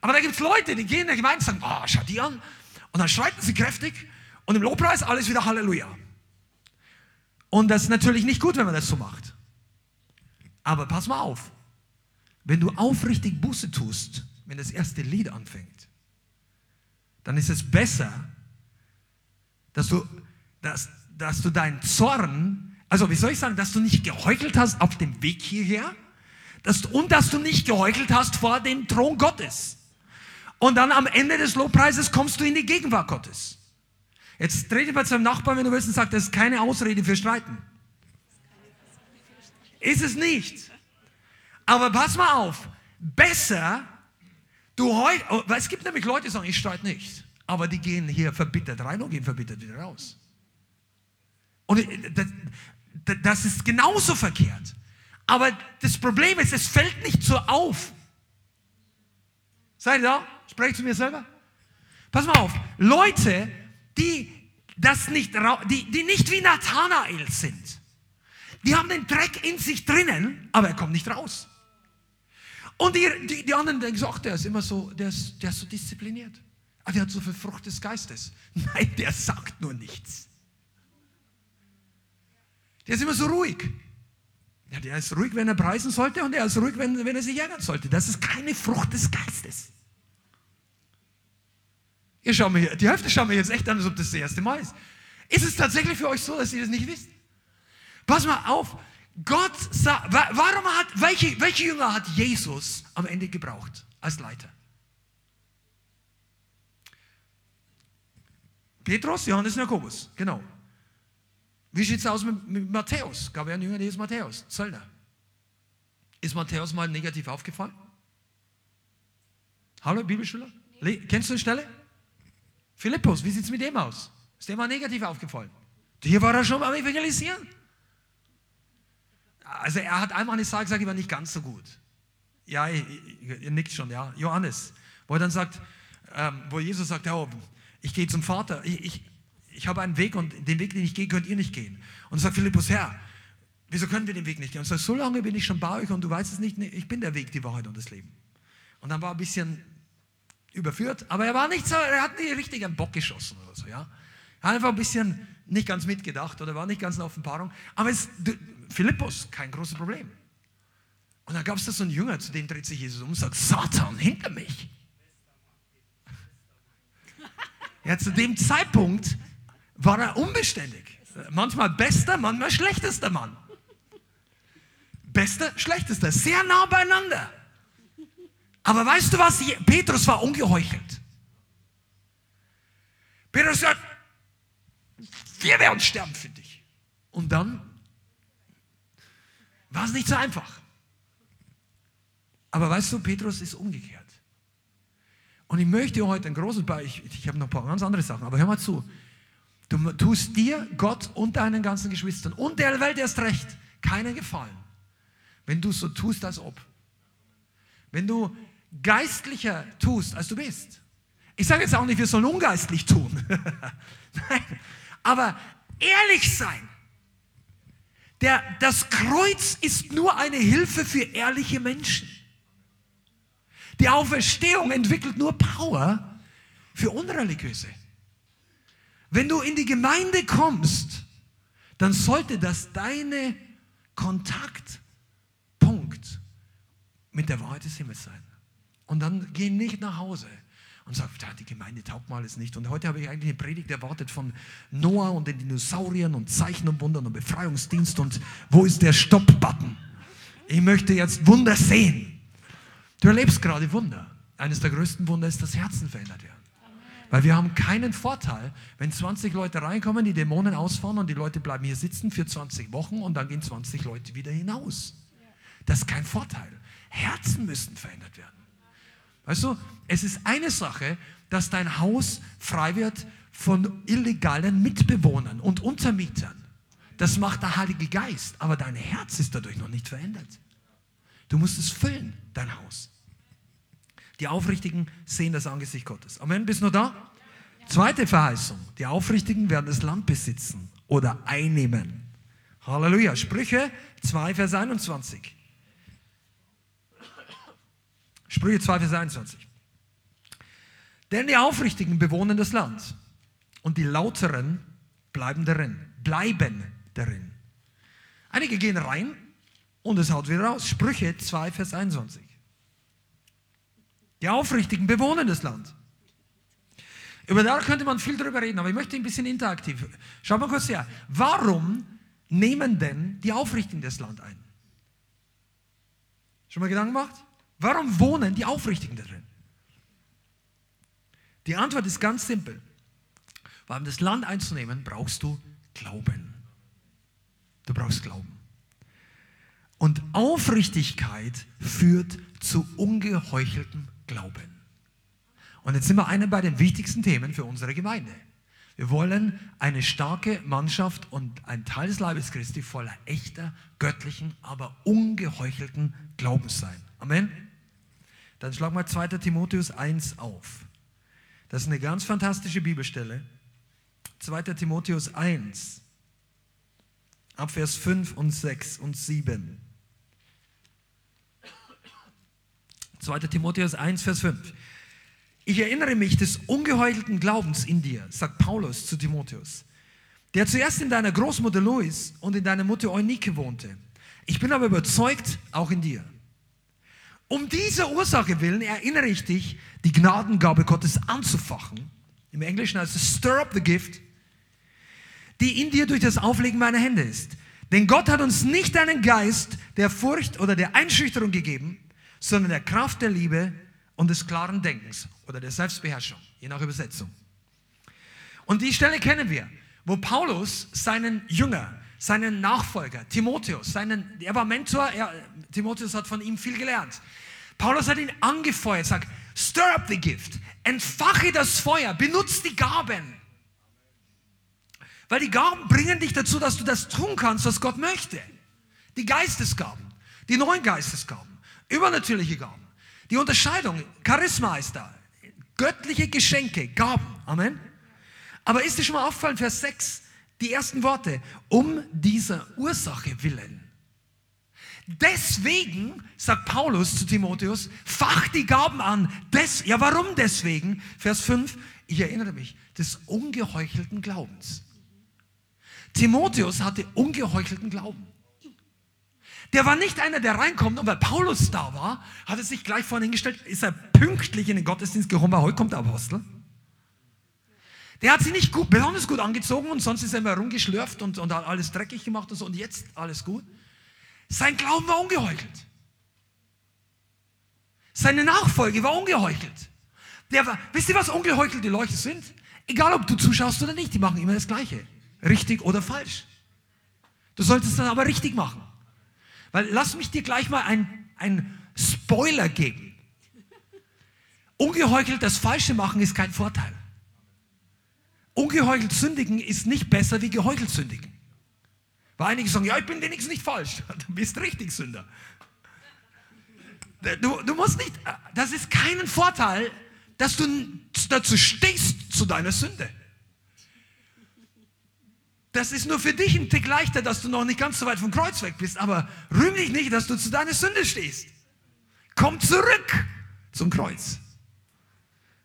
Aber da gibt es Leute, die gehen in der Gemeinde und sagen, oh, schau die an. Und dann schreiten sie kräftig und im Lobpreis alles wieder Halleluja. Und das ist natürlich nicht gut, wenn man das so macht. Aber pass mal auf. Wenn du aufrichtig Buße tust, wenn das erste Lied anfängt, dann ist es besser, dass du, dass, dass du deinen Zorn, also wie soll ich sagen, dass du nicht geheuchelt hast auf dem Weg hierher dass, und dass du nicht geheuchelt hast vor dem Thron Gottes. Und dann am Ende des Lobpreises kommst du in die Gegenwart Gottes. Jetzt trete bei seinem Nachbarn, wenn du willst, und sagt, das ist keine Ausrede für Streiten. Ist es nicht. Aber pass mal auf. Besser, du heute, oh, weil es gibt nämlich Leute, die sagen, ich streite nicht. Aber die gehen hier verbittert rein und gehen verbittert wieder raus. Und das, das ist genauso verkehrt. Aber das Problem ist, es fällt nicht so auf. Seid ihr da? Spreche zu mir selber? Pass mal auf. Leute, die das nicht, die, die nicht wie Nathanael sind, die haben den Dreck in sich drinnen, aber er kommt nicht raus. Und die, die, die anderen denken so, ach, der ist immer so, der ist, der ist so diszipliniert. Ah, der hat so viel Frucht des Geistes. Nein, der sagt nur nichts. Der ist immer so ruhig. Ja, der ist ruhig, wenn er preisen sollte und der ist ruhig, wenn, wenn er sich ärgern sollte. Das ist keine Frucht des Geistes. Ihr schaut mir, die Hälfte schaut mir jetzt echt an, als ob das das erste Mal ist. Ist es tatsächlich für euch so, dass ihr das nicht wisst? Pass mal auf. Gott sagt, warum hat, welche, welche Jünger hat Jesus am Ende gebraucht als Leiter? Petrus, Johannes und Jakobus, genau. Wie sieht es aus mit, mit Matthäus? Gab ja einen Jünger, der ist Matthäus, Zöllner. Ist Matthäus mal negativ aufgefallen? Hallo, Bibelschüler? Kennst du eine Stelle? Philippus, wie sieht es mit dem aus? Ist dem mal negativ aufgefallen? Hier war er schon am Evangelisieren. Also er hat einmal eine Sache gesagt, die war nicht ganz so gut. Ja, ihr, nickt schon, ja. Johannes, wo er dann sagt, ähm, wo Jesus sagt, oh, ich gehe zum Vater, ich, ich, ich habe einen Weg und den Weg, den ich gehe, könnt ihr nicht gehen. Und sagt Philippus, Herr, wieso können wir den Weg nicht gehen? Und sagt, so lange bin ich schon bei euch und du weißt es nicht, ich bin der Weg, die Wahrheit und das Leben. Und dann war er ein bisschen überführt, aber er war nicht so, er hat nicht richtig einen Bock geschossen oder so, ja. Einfach ein bisschen nicht ganz mitgedacht oder war nicht ganz in Offenbarung. Aber es, Philippus, kein großes Problem. Und dann gab es da so einen Jünger, zu dem dreht sich Jesus um und sagt, Satan, hinter mich. Ja, zu dem Zeitpunkt war er unbeständig. Manchmal bester, manchmal schlechtester Mann. Bester, schlechtester, sehr nah beieinander. Aber weißt du was? Petrus war ungeheuchelt. Petrus sagt, wir werden sterben für dich. Und dann war es nicht so einfach. Aber weißt du, Petrus ist umgekehrt. Und ich möchte heute ein großes Beispiel, ich, ich habe noch ein paar ganz andere Sachen, aber hör mal zu. Du tust dir, Gott und deinen ganzen Geschwistern und der Welt erst recht keinen Gefallen, wenn du so tust, als ob. Wenn du geistlicher tust, als du bist. Ich sage jetzt auch nicht, wir sollen ungeistlich tun. Nein, aber ehrlich sein. Der, das Kreuz ist nur eine Hilfe für ehrliche Menschen. Die Auferstehung entwickelt nur Power für Unreligiöse. Wenn du in die Gemeinde kommst, dann sollte das deine Kontaktpunkt mit der Wahrheit des Himmels sein. Und dann geh nicht nach Hause und sag, die Gemeinde taugt mal alles nicht. Und heute habe ich eigentlich eine Predigt erwartet von Noah und den Dinosauriern und Zeichen und Wundern und Befreiungsdienst und wo ist der Stopp-Button? Ich möchte jetzt Wunder sehen. Du erlebst gerade Wunder. Eines der größten Wunder ist, dass Herzen verändert werden. Weil wir haben keinen Vorteil, wenn 20 Leute reinkommen, die Dämonen ausfahren und die Leute bleiben hier sitzen für 20 Wochen und dann gehen 20 Leute wieder hinaus. Das ist kein Vorteil. Herzen müssen verändert werden. Weißt du, es ist eine Sache, dass dein Haus frei wird von illegalen Mitbewohnern und Untermietern. Das macht der Heilige Geist, aber dein Herz ist dadurch noch nicht verändert. Du musst es füllen, dein Haus. Die Aufrichtigen sehen das Angesicht Gottes. Amen, bist du noch da? Zweite Verheißung. Die Aufrichtigen werden das Land besitzen oder einnehmen. Halleluja. Sprüche 2, Vers 21. Sprüche 2, Vers 21. Denn die Aufrichtigen bewohnen das Land und die Lauteren bleiben darin. Bleiben darin. Einige gehen rein und es haut wieder raus. Sprüche 2, Vers 21. Die Aufrichtigen bewohnen das Land. Über da könnte man viel drüber reden, aber ich möchte ein bisschen interaktiv. Schau mal kurz her. Warum nehmen denn die Aufrichtigen das Land ein? Schon mal Gedanken gemacht? Warum wohnen die Aufrichtigen darin? Die Antwort ist ganz simpel. Weil um das Land einzunehmen, brauchst du Glauben. Du brauchst Glauben. Und Aufrichtigkeit führt zu ungeheucheltem Glauben. Und jetzt sind wir einer bei den wichtigsten Themen für unsere Gemeinde. Wir wollen eine starke Mannschaft und ein Teil des Leibes Christi voller echter, göttlichen, aber ungeheuchelten Glaubens sein. Amen. Dann schlag mal 2. Timotheus 1 auf. Das ist eine ganz fantastische Bibelstelle. 2. Timotheus 1, ab Vers 5 und 6 und 7. 2. Timotheus 1, Vers 5. Ich erinnere mich des ungeheuchelten Glaubens in dir, sagt Paulus zu Timotheus, der zuerst in deiner Großmutter Lois und in deiner Mutter Eunike wohnte. Ich bin aber überzeugt, auch in dir. Um dieser Ursache willen erinnere ich dich, die Gnadengabe Gottes anzufachen. Im Englischen heißt es stir up the gift, die in dir durch das Auflegen meiner Hände ist. Denn Gott hat uns nicht einen Geist der Furcht oder der Einschüchterung gegeben, sondern der Kraft der Liebe und des klaren Denkens oder der Selbstbeherrschung, je nach Übersetzung. Und die Stelle kennen wir, wo Paulus seinen Jünger, seinen Nachfolger, Timotheus, seinen, er war Mentor, er, Timotheus hat von ihm viel gelernt. Paulus hat ihn angefeuert, sagt, stir up the gift, entfache das Feuer, benutze die Gaben. Weil die Gaben bringen dich dazu, dass du das tun kannst, was Gott möchte. Die Geistesgaben, die neuen Geistesgaben, übernatürliche Gaben. Die Unterscheidung, Charisma ist da. Göttliche Geschenke, Gaben. Amen. Aber ist dir schon mal aufgefallen, Vers 6, die ersten Worte, um dieser Ursache willen. Deswegen, sagt Paulus zu Timotheus, fach die Gaben an. Des, ja, warum deswegen? Vers 5, ich erinnere mich, des ungeheuchelten Glaubens. Timotheus hatte ungeheuchelten Glauben. Der war nicht einer, der reinkommt und weil Paulus da war, hat er sich gleich vorne hingestellt, ist er pünktlich in den Gottesdienst gekommen, weil heute kommt der Apostel. Der hat sich nicht gut, besonders gut angezogen und sonst ist er immer rumgeschlürft und, und hat alles dreckig gemacht und so und jetzt alles gut. Sein Glauben war ungeheuchelt. Seine Nachfolge war ungeheuchelt. Der war, wisst ihr, was ungeheuchelte Leute sind? Egal, ob du zuschaust oder nicht, die machen immer das Gleiche. Richtig oder falsch. Du solltest es dann aber richtig machen. Weil lass mich dir gleich mal einen Spoiler geben. Ungeheuchelt das Falsche machen ist kein Vorteil. Ungeheuchelt sündigen ist nicht besser wie geheuchelt sündigen. Weil einige sagen, ja, ich bin wenigstens nicht falsch. Du bist richtig Sünder. Du, du musst nicht, das ist keinen Vorteil, dass du dazu stehst zu deiner Sünde. Das ist nur für dich ein Tick leichter, dass du noch nicht ganz so weit vom Kreuz weg bist, aber rühm dich nicht, dass du zu deiner Sünde stehst. Komm zurück zum Kreuz.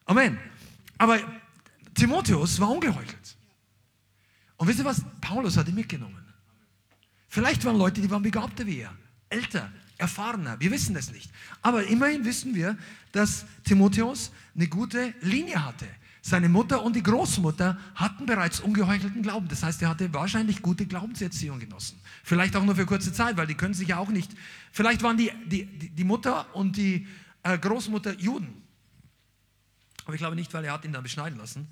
Amen. Aber Timotheus war ungeheuchelt. Und wisst ihr was? Paulus hat ihn mitgenommen. Vielleicht waren Leute, die waren begabter wie er, älter, erfahrener. Wir wissen es nicht. Aber immerhin wissen wir, dass Timotheus eine gute Linie hatte. Seine Mutter und die Großmutter hatten bereits ungeheuchelten Glauben. Das heißt, er hatte wahrscheinlich gute Glaubenserziehung genossen. Vielleicht auch nur für kurze Zeit, weil die können sich ja auch nicht. Vielleicht waren die, die, die Mutter und die äh, Großmutter Juden. Aber ich glaube nicht, weil er hat ihn dann beschneiden lassen.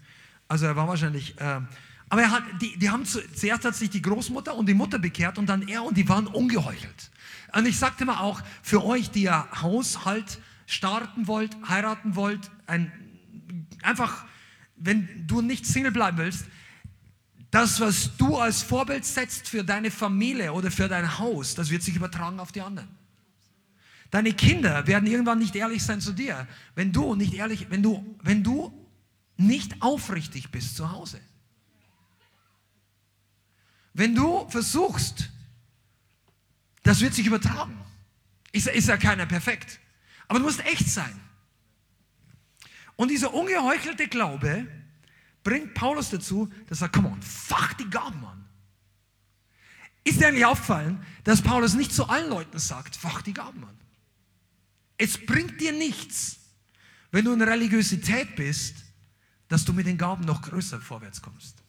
Also er war wahrscheinlich. Äh, aber er hat, die, die haben zu, zuerst hat sich die Großmutter und die Mutter bekehrt und dann er und die waren ungeheuchelt. Und ich sagte mal auch, für euch, die ja Haushalt starten wollt, heiraten wollt, ein, einfach wenn du nicht Single bleiben willst, das, was du als Vorbild setzt für deine Familie oder für dein Haus, das wird sich übertragen auf die anderen. Deine Kinder werden irgendwann nicht ehrlich sein zu dir, wenn du nicht ehrlich, wenn du, wenn du nicht aufrichtig bist zu Hause. Wenn du versuchst, das wird sich übertragen. Ist, ist ja keiner perfekt. Aber du musst echt sein. Und dieser ungeheuchelte Glaube bringt Paulus dazu, dass er sagt, komm on, fach die Gaben an. Ist dir eigentlich aufgefallen, dass Paulus nicht zu allen Leuten sagt, fach die Gaben an? Es bringt dir nichts, wenn du in Religiosität bist, dass du mit den Gaben noch größer vorwärts kommst.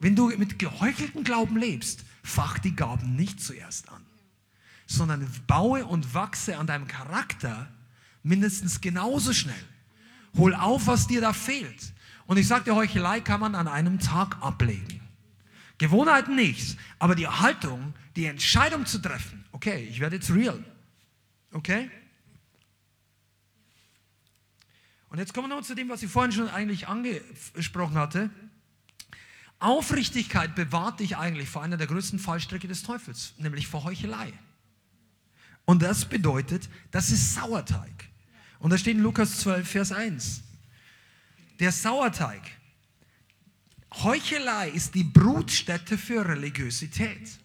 Wenn du mit geheucheltem Glauben lebst, fach die Gaben nicht zuerst an, sondern baue und wachse an deinem Charakter mindestens genauso schnell. Hol auf, was dir da fehlt. Und ich sagte, Heuchelei kann man an einem Tag ablegen. Gewohnheiten nichts, aber die Haltung, die Entscheidung zu treffen, okay, ich werde jetzt real. Okay? Und jetzt kommen wir noch zu dem, was ich vorhin schon eigentlich angesprochen hatte. Aufrichtigkeit bewahrt dich eigentlich vor einer der größten Fallstrecke des Teufels, nämlich vor Heuchelei. Und das bedeutet, das ist Sauerteig. Und da steht in Lukas 12, Vers 1. Der Sauerteig. Heuchelei ist die Brutstätte für Religiosität.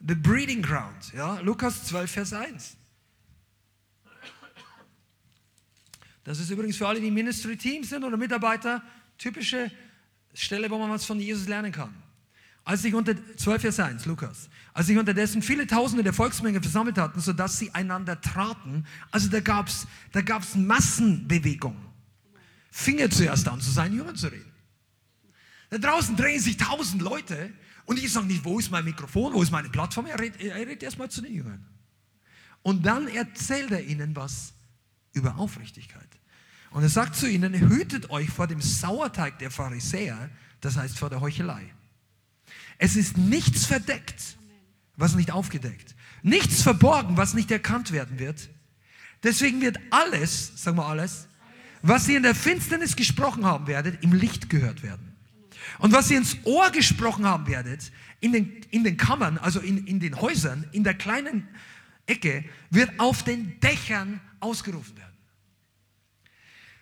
The breeding ground. Ja? Lukas 12, Vers 1. Das ist übrigens für alle, die Ministry-Team sind oder Mitarbeiter, typische Stelle, wo man was von Jesus lernen kann. Als sich unter 12 Vers 1, Lukas, als sich unterdessen viele Tausende der Volksmenge versammelt hatten, sodass sie einander traten, also da gab es da gab's Massenbewegung, fing er zuerst an, zu seinen Jüngern zu reden. Da draußen drehen sich tausend Leute und ich sage nicht, wo ist mein Mikrofon, wo ist meine Plattform? Er redet, er redet erstmal zu den Jüngern. Und dann erzählt er ihnen was über Aufrichtigkeit. Und er sagt zu ihnen, hütet euch vor dem Sauerteig der Pharisäer, das heißt vor der Heuchelei. Es ist nichts verdeckt, was nicht aufgedeckt. Nichts verborgen, was nicht erkannt werden wird. Deswegen wird alles, sagen wir alles, was ihr in der Finsternis gesprochen haben werdet, im Licht gehört werden. Und was ihr ins Ohr gesprochen haben werdet, in den, in den Kammern, also in, in den Häusern, in der kleinen Ecke, wird auf den Dächern ausgerufen werden.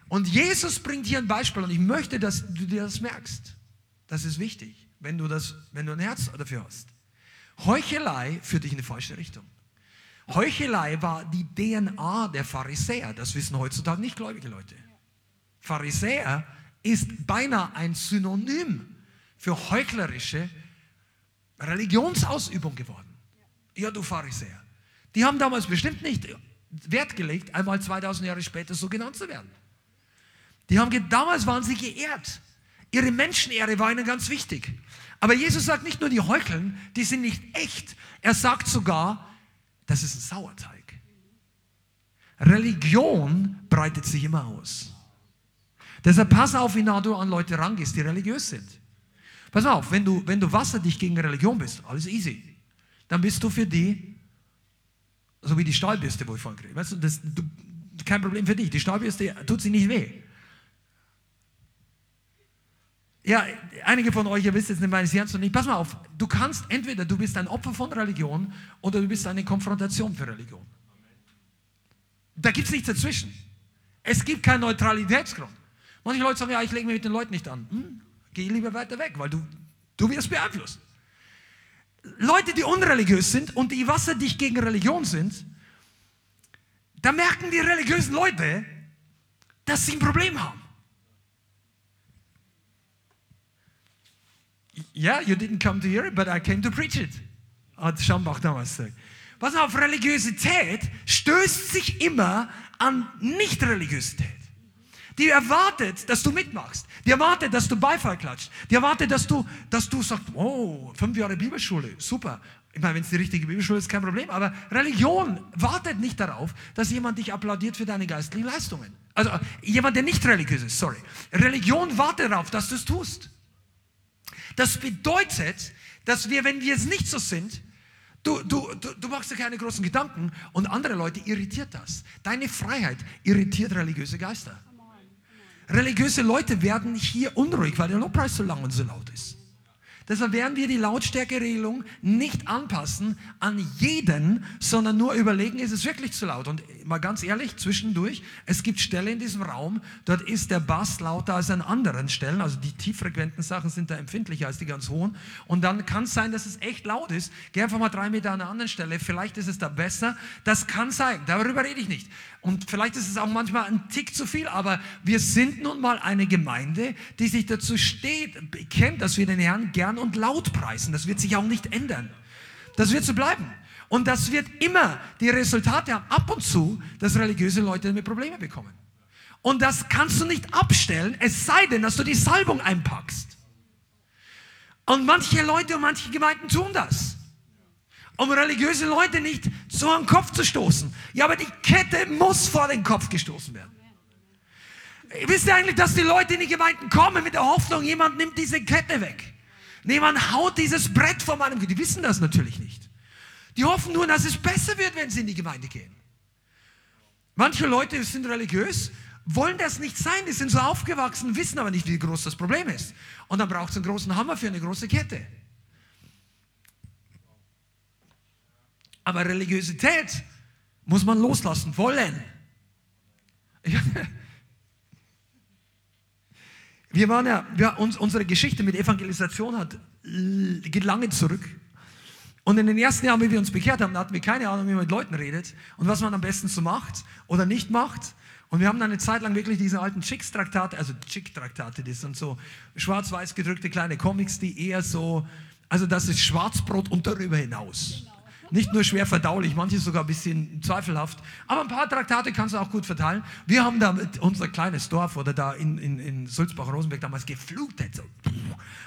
Und Jesus bringt hier ein Beispiel und ich möchte, dass du dir das merkst. Das ist wichtig, wenn du, das, wenn du ein Herz dafür hast. Heuchelei führt dich in die falsche Richtung. Heuchelei war die DNA der Pharisäer. Das wissen heutzutage nicht gläubige Leute. Pharisäer ist beinahe ein Synonym für heuchlerische Religionsausübung geworden. Ja, du Pharisäer. Die haben damals bestimmt nicht Wert gelegt, einmal 2000 Jahre später so genannt zu werden. Die haben, damals waren sie geehrt. Ihre Menschenehre war ihnen ganz wichtig. Aber Jesus sagt nicht nur, die heucheln, die sind nicht echt. Er sagt sogar, das ist ein Sauerteig. Religion breitet sich immer aus. Deshalb pass auf, wie nah du an Leute rangehst, die religiös sind. Pass auf, wenn du, wenn du wasserdicht gegen Religion bist, alles easy. Dann bist du für die, so wie die Stahlbürste, wo ich vorhin kriege. Weißt du, das, du, kein Problem für dich. Die Stahlbürste tut sie nicht weh. Ja, einige von euch, ihr wisst jetzt nicht meines Herzens nicht. Pass mal auf, du kannst entweder du bist ein Opfer von Religion oder du bist eine Konfrontation für Religion. Da gibt es nichts dazwischen. Es gibt keinen Neutralitätsgrund. Manche Leute sagen, ja, ich lege mich mit den Leuten nicht an. Hm, geh lieber weiter weg, weil du, du wirst beeinflusst. Leute, die unreligiös sind und die wasserdicht gegen Religion sind, da merken die religiösen Leute, dass sie ein Problem haben. Yeah, you didn't come to hear it, but I came to preach it. Hat Schambach damals gesagt. Was auf, Religiosität stößt sich immer an Nicht-Religiosität. Die erwartet, dass du mitmachst. Die erwartet, dass du Beifall klatscht. Die erwartet, dass du, dass du sagst, oh, fünf Jahre Bibelschule, super. Ich meine, wenn es die richtige Bibelschule ist, kein Problem. Aber Religion wartet nicht darauf, dass jemand dich applaudiert für deine geistlichen Leistungen. Also jemand, der nicht religiös ist, sorry. Religion wartet darauf, dass du es tust. Das bedeutet, dass wir, wenn wir es nicht so sind, du, du, du, du machst dir keine großen Gedanken und andere Leute irritiert das. Deine Freiheit irritiert religiöse Geister. Religiöse Leute werden hier unruhig, weil der Lobpreis so lang und so laut ist. Deshalb werden wir die Lautstärkeregelung nicht anpassen an jeden, sondern nur überlegen, ist es wirklich zu laut. Und mal ganz ehrlich, zwischendurch, es gibt Stellen in diesem Raum, dort ist der Bass lauter als an anderen Stellen. Also die tieffrequenten Sachen sind da empfindlicher als die ganz hohen. Und dann kann es sein, dass es echt laut ist. Geh einfach mal drei Meter an einer anderen Stelle. Vielleicht ist es da besser. Das kann sein. Darüber rede ich nicht. Und vielleicht ist es auch manchmal ein Tick zu viel, aber wir sind nun mal eine Gemeinde, die sich dazu steht, bekennt, dass wir den Herrn gern und laut preisen. Das wird sich auch nicht ändern. Das wird so bleiben. Und das wird immer die Resultate haben, ab und zu, dass religiöse Leute damit Probleme bekommen. Und das kannst du nicht abstellen, es sei denn, dass du die Salbung einpackst. Und manche Leute und manche Gemeinden tun das um religiöse Leute nicht so an den Kopf zu stoßen. Ja, aber die Kette muss vor den Kopf gestoßen werden. Wisst ihr eigentlich, dass die Leute in die Gemeinden kommen mit der Hoffnung, jemand nimmt diese Kette weg? Jemand haut dieses Brett vor meinem Die wissen das natürlich nicht. Die hoffen nur, dass es besser wird, wenn sie in die Gemeinde gehen. Manche Leute sind religiös wollen das nicht sein. Die sind so aufgewachsen, wissen aber nicht, wie groß das Problem ist. Und dann braucht es einen großen Hammer für eine große Kette. Aber Religiosität muss man loslassen wollen. Wir waren ja, wir, uns, unsere Geschichte mit Evangelisation hat, geht lange zurück. Und in den ersten Jahren, wie wir uns bekehrt haben, hatten wir keine Ahnung, wie man mit Leuten redet und was man am besten so macht oder nicht macht. Und wir haben dann eine Zeit lang wirklich diese alten Chicks-Traktate, also Chick-Traktate, das sind so schwarz-weiß gedrückte kleine Comics, die eher so, also das ist Schwarzbrot und darüber hinaus. Nicht nur schwer verdaulich, manche sogar ein bisschen zweifelhaft. Aber ein paar Traktate kannst du auch gut verteilen. Wir haben da unser kleines Dorf oder da in, in, in Sulzbach-Rosenberg damals geflutet. So.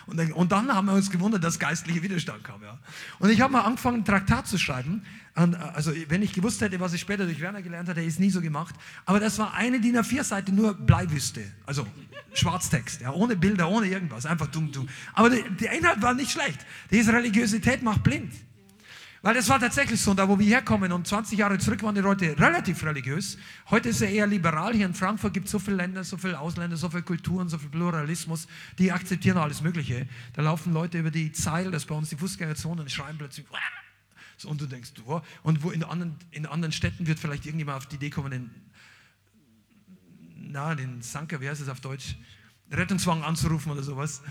Und, dann, und dann haben wir uns gewundert, dass geistliche Widerstand kam. Ja. Und ich habe mal angefangen, ein Traktat zu schreiben. Und, also wenn ich gewusst hätte, was ich später durch Werner gelernt hatte, ist nie so gemacht. Aber das war eine DIN A4-Seite, nur Bleiwüste. Also Schwarztext, ja, ohne Bilder, ohne irgendwas. Einfach dumm, dumm. Aber der, der Inhalt war nicht schlecht. Diese Religiosität macht blind. Weil das war tatsächlich so, da wo wir herkommen und 20 Jahre zurück waren die Leute relativ religiös. Heute ist er eher liberal. Hier in Frankfurt gibt es so viele Länder, so viele Ausländer, so viele Kulturen, so viel Pluralismus, die akzeptieren alles Mögliche. Da laufen Leute über die Zeil, das ist bei uns die Fußgängerzone und schreien plötzlich, so, und du denkst, oh, und wo in anderen, in anderen Städten wird vielleicht irgendjemand auf die Idee kommen, den, na, den Sanker, wie heißt es auf Deutsch, Rettungswagen anzurufen oder sowas.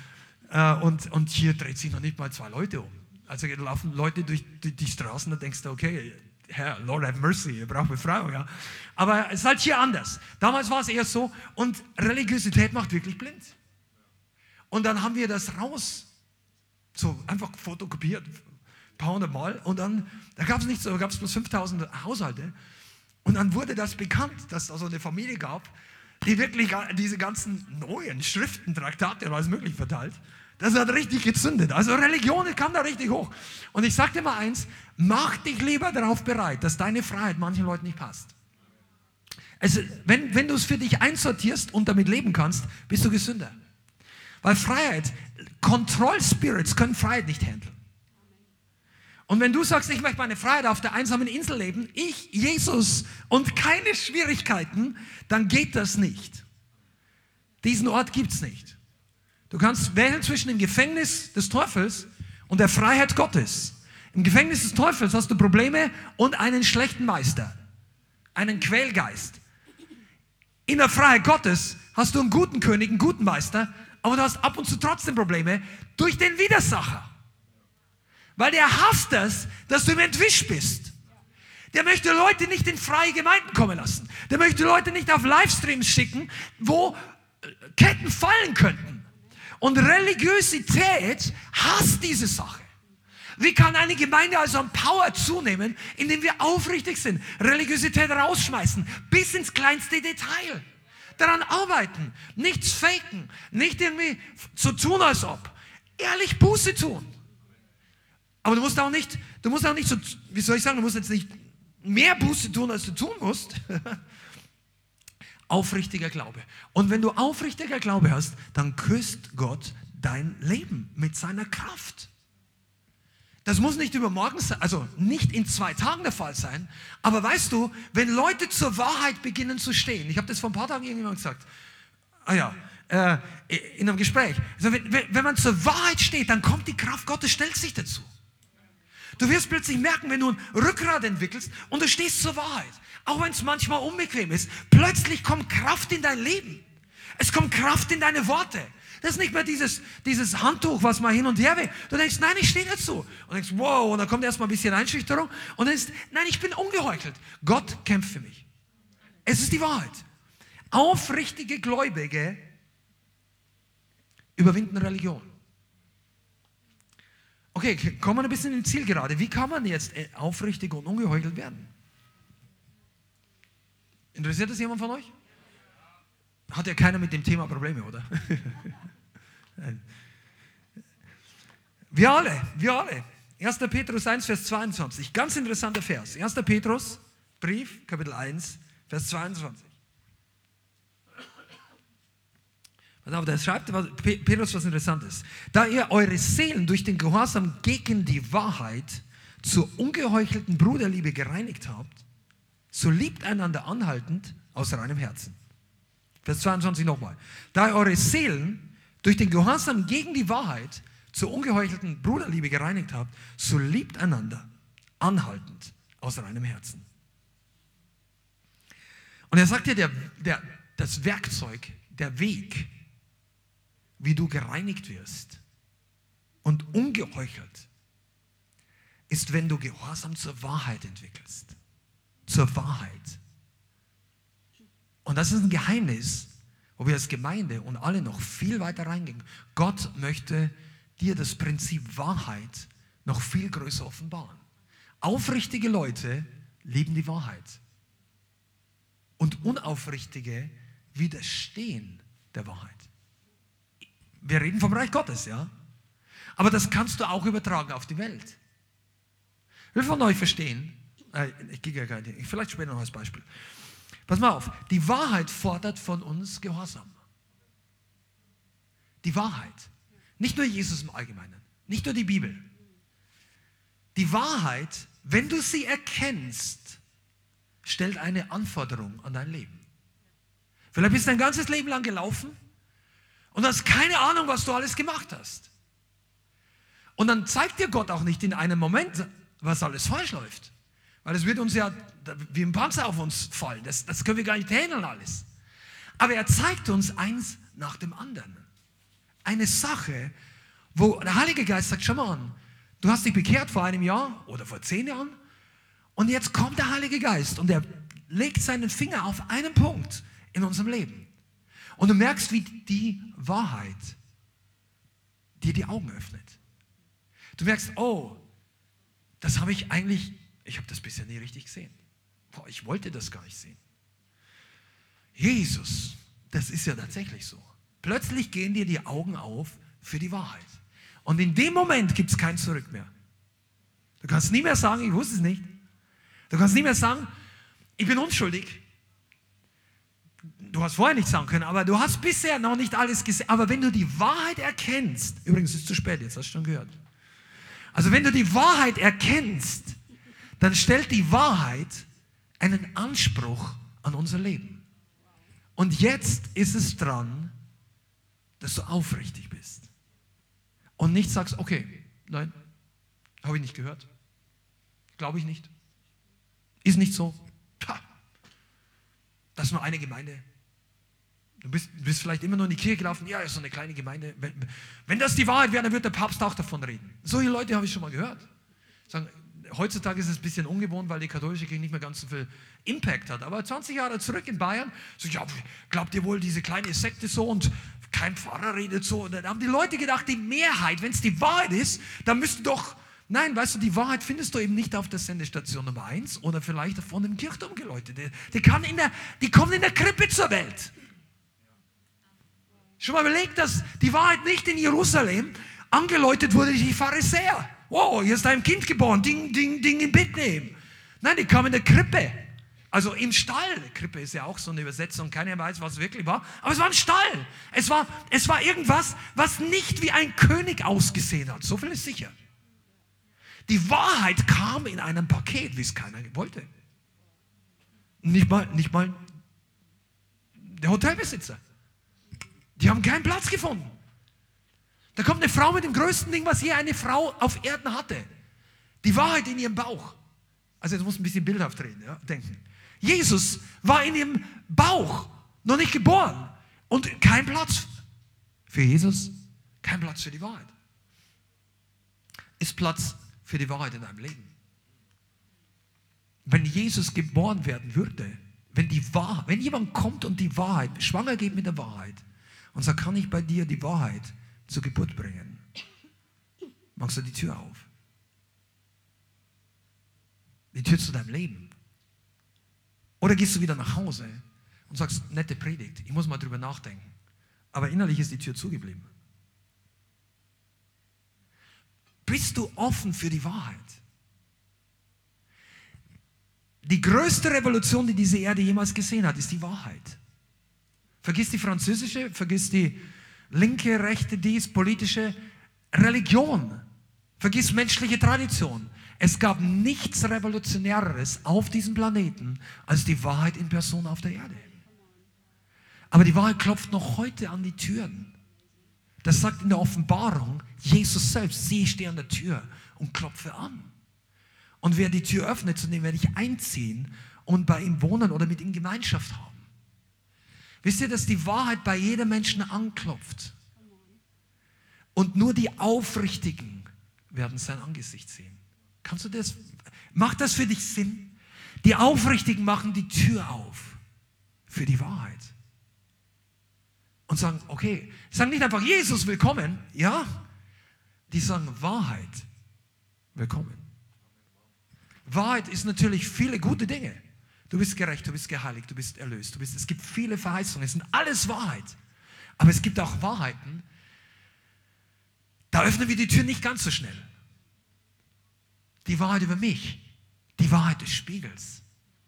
Äh, und, und hier dreht sich noch nicht mal zwei Leute um. Also laufen Leute durch die, Straßen, da denkst du, okay, Herr, Lord have mercy, ihr braucht Befreiung. Ja. Aber es ist halt hier anders. Damals war es eher so und Religiosität macht wirklich blind. Und dann haben wir das raus, so einfach fotokopiert, ein paar hundert Mal. Und dann, da gab es nichts, da gab es bloß 5000 Haushalte. Und dann wurde das bekannt, dass es da so eine Familie gab, die wirklich diese ganzen neuen Schriften, Traktate alles möglich verteilt. Das hat richtig gezündet. Also Religion kam da richtig hoch. Und ich dir mal eins, mach dich lieber darauf bereit, dass deine Freiheit manchen Leuten nicht passt. Also, wenn, wenn du es für dich einsortierst und damit leben kannst, bist du gesünder. Weil Freiheit, Kontrollspirits können Freiheit nicht handeln. Und wenn du sagst, ich möchte meine Freiheit auf der einsamen Insel leben, ich, Jesus und keine Schwierigkeiten, dann geht das nicht. Diesen Ort gibt es nicht. Du kannst wählen zwischen dem Gefängnis des Teufels und der Freiheit Gottes. Im Gefängnis des Teufels hast du Probleme und einen schlechten Meister, einen Quälgeist. In der Freiheit Gottes hast du einen guten König, einen guten Meister, aber du hast ab und zu trotzdem Probleme durch den Widersacher. Weil der hasst es, dass du ihm entwischt bist. Der möchte Leute nicht in freie Gemeinden kommen lassen. Der möchte Leute nicht auf Livestreams schicken, wo Ketten fallen könnten. Und Religiosität hasst diese Sache. Wie kann eine Gemeinde also an Power zunehmen, indem wir aufrichtig sind, Religiosität rausschmeißen, bis ins kleinste Detail. Daran arbeiten, nichts faken, nicht irgendwie so tun, als ob. Ehrlich Buße tun. Aber du musst auch nicht, du musst auch nicht so, wie soll ich sagen, du musst jetzt nicht mehr Buße tun, als du tun musst. Aufrichtiger Glaube. Und wenn du aufrichtiger Glaube hast, dann küsst Gott dein Leben mit seiner Kraft. Das muss nicht übermorgen sein, also nicht in zwei Tagen der Fall sein. Aber weißt du, wenn Leute zur Wahrheit beginnen zu stehen, ich habe das vor ein paar Tagen irgendjemand gesagt, ah ja, äh, in einem Gespräch. Also wenn, wenn man zur Wahrheit steht, dann kommt die Kraft Gottes, stellt sich dazu. Du wirst plötzlich merken, wenn du ein Rückgrat entwickelst und du stehst zur Wahrheit, auch wenn es manchmal unbequem ist, plötzlich kommt Kraft in dein Leben. Es kommt Kraft in deine Worte. Das ist nicht mehr dieses, dieses Handtuch, was mal hin und her will. Du denkst, nein, ich stehe dazu. Und denkst, wow, und dann kommt erstmal ein bisschen Einschüchterung. Und dann ist, nein, ich bin ungeheuchelt. Gott kämpft für mich. Es ist die Wahrheit. Aufrichtige Gläubige überwinden Religion. Okay, kommen wir ein bisschen ins Ziel gerade. Wie kann man jetzt äh, aufrichtig und ungeheuchelt werden? Interessiert das jemand von euch? Hat ja keiner mit dem Thema Probleme, oder? wir alle, wir alle. 1. Petrus 1, Vers 22. Ganz interessanter Vers. 1. Petrus, Brief, Kapitel 1, Vers 22. Aber da schreibt Petrus was Interessantes. Da ihr eure Seelen durch den Gehorsam gegen die Wahrheit zur ungeheuchelten Bruderliebe gereinigt habt, so liebt einander anhaltend aus reinem Herzen. Vers 22 nochmal. Da eure Seelen durch den Gehorsam gegen die Wahrheit zur ungeheuchelten Bruderliebe gereinigt habt, so liebt einander anhaltend aus reinem Herzen. Und er sagt dir, der, der, das Werkzeug, der Weg, wie du gereinigt wirst und ungeheuchelt, ist, wenn du Gehorsam zur Wahrheit entwickelst. Zur Wahrheit. Und das ist ein Geheimnis, wo wir als Gemeinde und alle noch viel weiter reingehen. Gott möchte dir das Prinzip Wahrheit noch viel größer offenbaren. Aufrichtige Leute lieben die Wahrheit. Und unaufrichtige widerstehen der Wahrheit. Wir reden vom Reich Gottes, ja? Aber das kannst du auch übertragen auf die Welt. Will von euch verstehen, äh, ich gehe ja gar nicht, vielleicht später noch als Beispiel. Pass mal auf, die Wahrheit fordert von uns Gehorsam. Die Wahrheit. Nicht nur Jesus im Allgemeinen, nicht nur die Bibel. Die Wahrheit, wenn du sie erkennst, stellt eine Anforderung an dein Leben. Vielleicht bist du dein ganzes Leben lang gelaufen und hast keine Ahnung, was du alles gemacht hast. Und dann zeigt dir Gott auch nicht in einem Moment, was alles falsch läuft. Weil es wird uns ja wie ein Panzer auf uns fallen. Das, das können wir gar nicht handeln alles. Aber er zeigt uns eins nach dem anderen. Eine Sache, wo der Heilige Geist sagt, schau mal an, du hast dich bekehrt vor einem Jahr oder vor zehn Jahren und jetzt kommt der Heilige Geist und er legt seinen Finger auf einen Punkt in unserem Leben. Und du merkst, wie die Wahrheit dir die Augen öffnet. Du merkst, oh, das habe ich eigentlich, ich habe das bisher nie richtig gesehen. Boah, ich wollte das gar nicht sehen. Jesus, das ist ja tatsächlich so. Plötzlich gehen dir die Augen auf für die Wahrheit. Und in dem Moment gibt es kein Zurück mehr. Du kannst nie mehr sagen, ich wusste es nicht. Du kannst nie mehr sagen, ich bin unschuldig. Du hast vorher nicht sagen können, aber du hast bisher noch nicht alles gesehen. Aber wenn du die Wahrheit erkennst, übrigens ist es zu spät, jetzt hast du schon gehört. Also wenn du die Wahrheit erkennst, dann stellt die Wahrheit einen Anspruch an unser Leben. Und jetzt ist es dran, dass du aufrichtig bist. Und nicht sagst, okay, nein, habe ich nicht gehört. Glaube ich nicht. Ist nicht so. Das ist nur eine Gemeinde. Du bist, bist, vielleicht immer nur in die Kirche gelaufen, ja, so eine kleine Gemeinde. Wenn, wenn das die Wahrheit wäre, dann wird der Papst auch davon reden. Solche Leute habe ich schon mal gehört. Sagen, heutzutage ist es ein bisschen ungewohnt, weil die katholische Kirche nicht mehr ganz so viel Impact hat. Aber 20 Jahre zurück in Bayern, so, ja, glaubt ihr wohl, diese kleine Sekte so und kein Pfarrer redet so. Und dann haben die Leute gedacht, die Mehrheit, wenn es die Wahrheit ist, dann müsste doch, nein, weißt du, die Wahrheit findest du eben nicht auf der Sendestation Nummer 1 oder vielleicht von dem Kirchturm geläutet. Die, die, kann in der, die kommen in der Krippe zur Welt. Schon mal überlegt, dass die Wahrheit nicht in Jerusalem angeläutet wurde, die Pharisäer. Wow, hier ist ein Kind geboren, Ding, Ding, Ding in Bethlehem. Nein, die kamen in der Krippe. Also im Stall. Krippe ist ja auch so eine Übersetzung, keiner weiß, was es wirklich war. Aber es war ein Stall. Es war, es war irgendwas, was nicht wie ein König ausgesehen hat. So viel ist sicher. Die Wahrheit kam in einem Paket, wie es keiner wollte. Nicht mal, nicht mal der Hotelbesitzer. Die haben keinen Platz gefunden. Da kommt eine Frau mit dem größten Ding, was je eine Frau auf Erden hatte. Die Wahrheit in ihrem Bauch. Also jetzt muss ein bisschen bildhaft reden, ja, denken. Jesus war in ihrem Bauch noch nicht geboren und kein Platz für Jesus, kein Platz für die Wahrheit. Ist Platz für die Wahrheit in deinem Leben. Wenn Jesus geboren werden würde, wenn die wenn jemand kommt und die Wahrheit schwanger geht mit der Wahrheit, und sagt, kann ich bei dir die Wahrheit zur Geburt bringen? Machst du die Tür auf? Die Tür zu deinem Leben. Oder gehst du wieder nach Hause und sagst, nette Predigt, ich muss mal drüber nachdenken. Aber innerlich ist die Tür zugeblieben. Bist du offen für die Wahrheit? Die größte Revolution, die diese Erde jemals gesehen hat, ist die Wahrheit. Vergiss die französische, vergiss die linke, rechte, dies, politische Religion. Vergiss menschliche Tradition. Es gab nichts Revolutionäreres auf diesem Planeten als die Wahrheit in Person auf der Erde. Aber die Wahrheit klopft noch heute an die Türen. Das sagt in der Offenbarung Jesus selbst, ich stehe an der Tür und klopfe an. Und wer die Tür öffnet, zu dem werde ich einziehen und bei ihm wohnen oder mit ihm Gemeinschaft haben. Wisst ihr, dass die Wahrheit bei jedem Menschen anklopft? Und nur die Aufrichtigen werden sein Angesicht sehen. Kannst du das? Macht das für dich Sinn? Die Aufrichtigen machen die Tür auf für die Wahrheit. Und sagen, okay, sagen nicht einfach, Jesus willkommen, ja? Die sagen Wahrheit willkommen. Wahrheit ist natürlich viele gute Dinge. Du bist gerecht, du bist geheiligt, du bist erlöst. Du bist, es gibt viele Verheißungen, es sind alles Wahrheit. Aber es gibt auch Wahrheiten, da öffnen wir die Tür nicht ganz so schnell. Die Wahrheit über mich, die Wahrheit des Spiegels,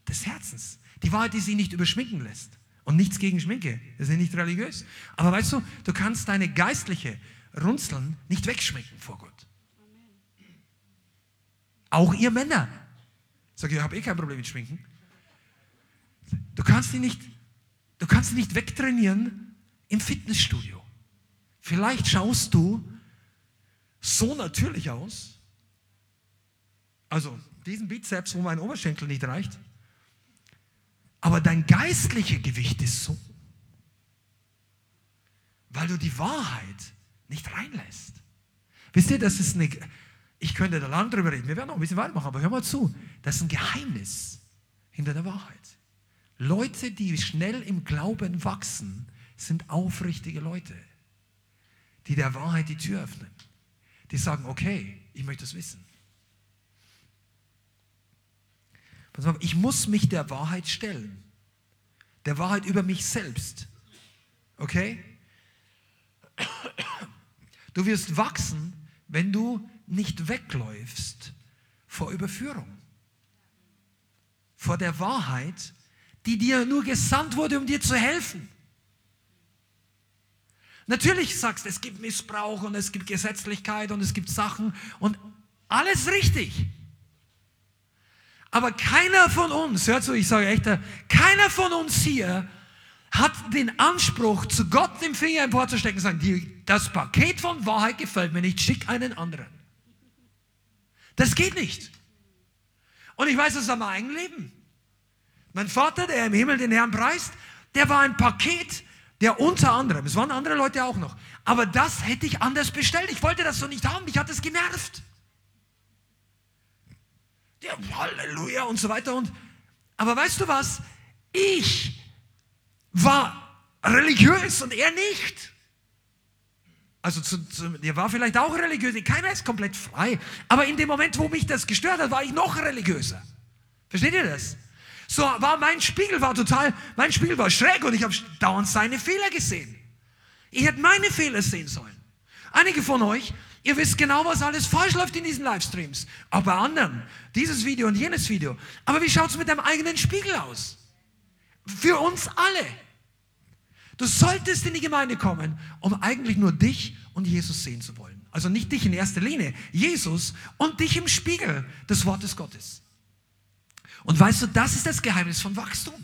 des Herzens, die Wahrheit, die sich nicht überschminken lässt. Und nichts gegen Schminke, das ist nicht religiös. Aber weißt du, du kannst deine geistliche Runzeln nicht wegschminken vor Gott. Auch ihr Männer. Sag ich, ich habe eh kein Problem mit Schminken. Du kannst ihn nicht, du kannst ihn nicht wegtrainieren im Fitnessstudio. Vielleicht schaust du so natürlich aus, also diesen Bizeps, wo mein Oberschenkel nicht reicht, aber dein geistliches Gewicht ist so, weil du die Wahrheit nicht reinlässt. Wisst ihr, das ist eine, ich könnte da lang drüber reden, wir werden noch ein bisschen weitermachen, aber hör mal zu, das ist ein Geheimnis hinter der Wahrheit. Leute, die schnell im Glauben wachsen, sind aufrichtige Leute, die der Wahrheit die Tür öffnen. Die sagen, okay, ich möchte es wissen. Ich muss mich der Wahrheit stellen. Der Wahrheit über mich selbst. Okay? Du wirst wachsen, wenn du nicht wegläufst vor Überführung. Vor der Wahrheit, die dir nur gesandt wurde, um dir zu helfen. Natürlich sagst du, es gibt Missbrauch und es gibt Gesetzlichkeit und es gibt Sachen und alles richtig. Aber keiner von uns, hört zu, ich sage echt, keiner von uns hier hat den Anspruch, zu Gott den Finger emporzustecken und sagen, das Paket von Wahrheit gefällt mir nicht, schick einen anderen. Das geht nicht. Und ich weiß das aus meinem eigenen Leben. Mein Vater, der im Himmel den Herrn preist, der war ein Paket, der unter anderem, es waren andere Leute auch noch, aber das hätte ich anders bestellt. Ich wollte das so nicht haben, mich hat es genervt. Der Halleluja und so weiter. Und, aber weißt du was? Ich war religiös und er nicht. Also zu, zu, der war vielleicht auch religiös, keiner ist komplett frei. Aber in dem Moment, wo mich das gestört hat, war ich noch religiöser. Versteht ihr das? So war mein Spiegel war total, mein Spiegel war schräg und ich habe dauernd seine Fehler gesehen. Ich hätte meine Fehler sehen sollen. Einige von euch, ihr wisst genau, was alles falsch läuft in diesen Livestreams. Auch bei anderen. Dieses Video und jenes Video. Aber wie schaut es mit deinem eigenen Spiegel aus? Für uns alle. Du solltest in die Gemeinde kommen, um eigentlich nur dich und Jesus sehen zu wollen. Also nicht dich in erster Linie, Jesus und dich im Spiegel des Wortes Gottes. Und weißt du, das ist das Geheimnis von Wachstum.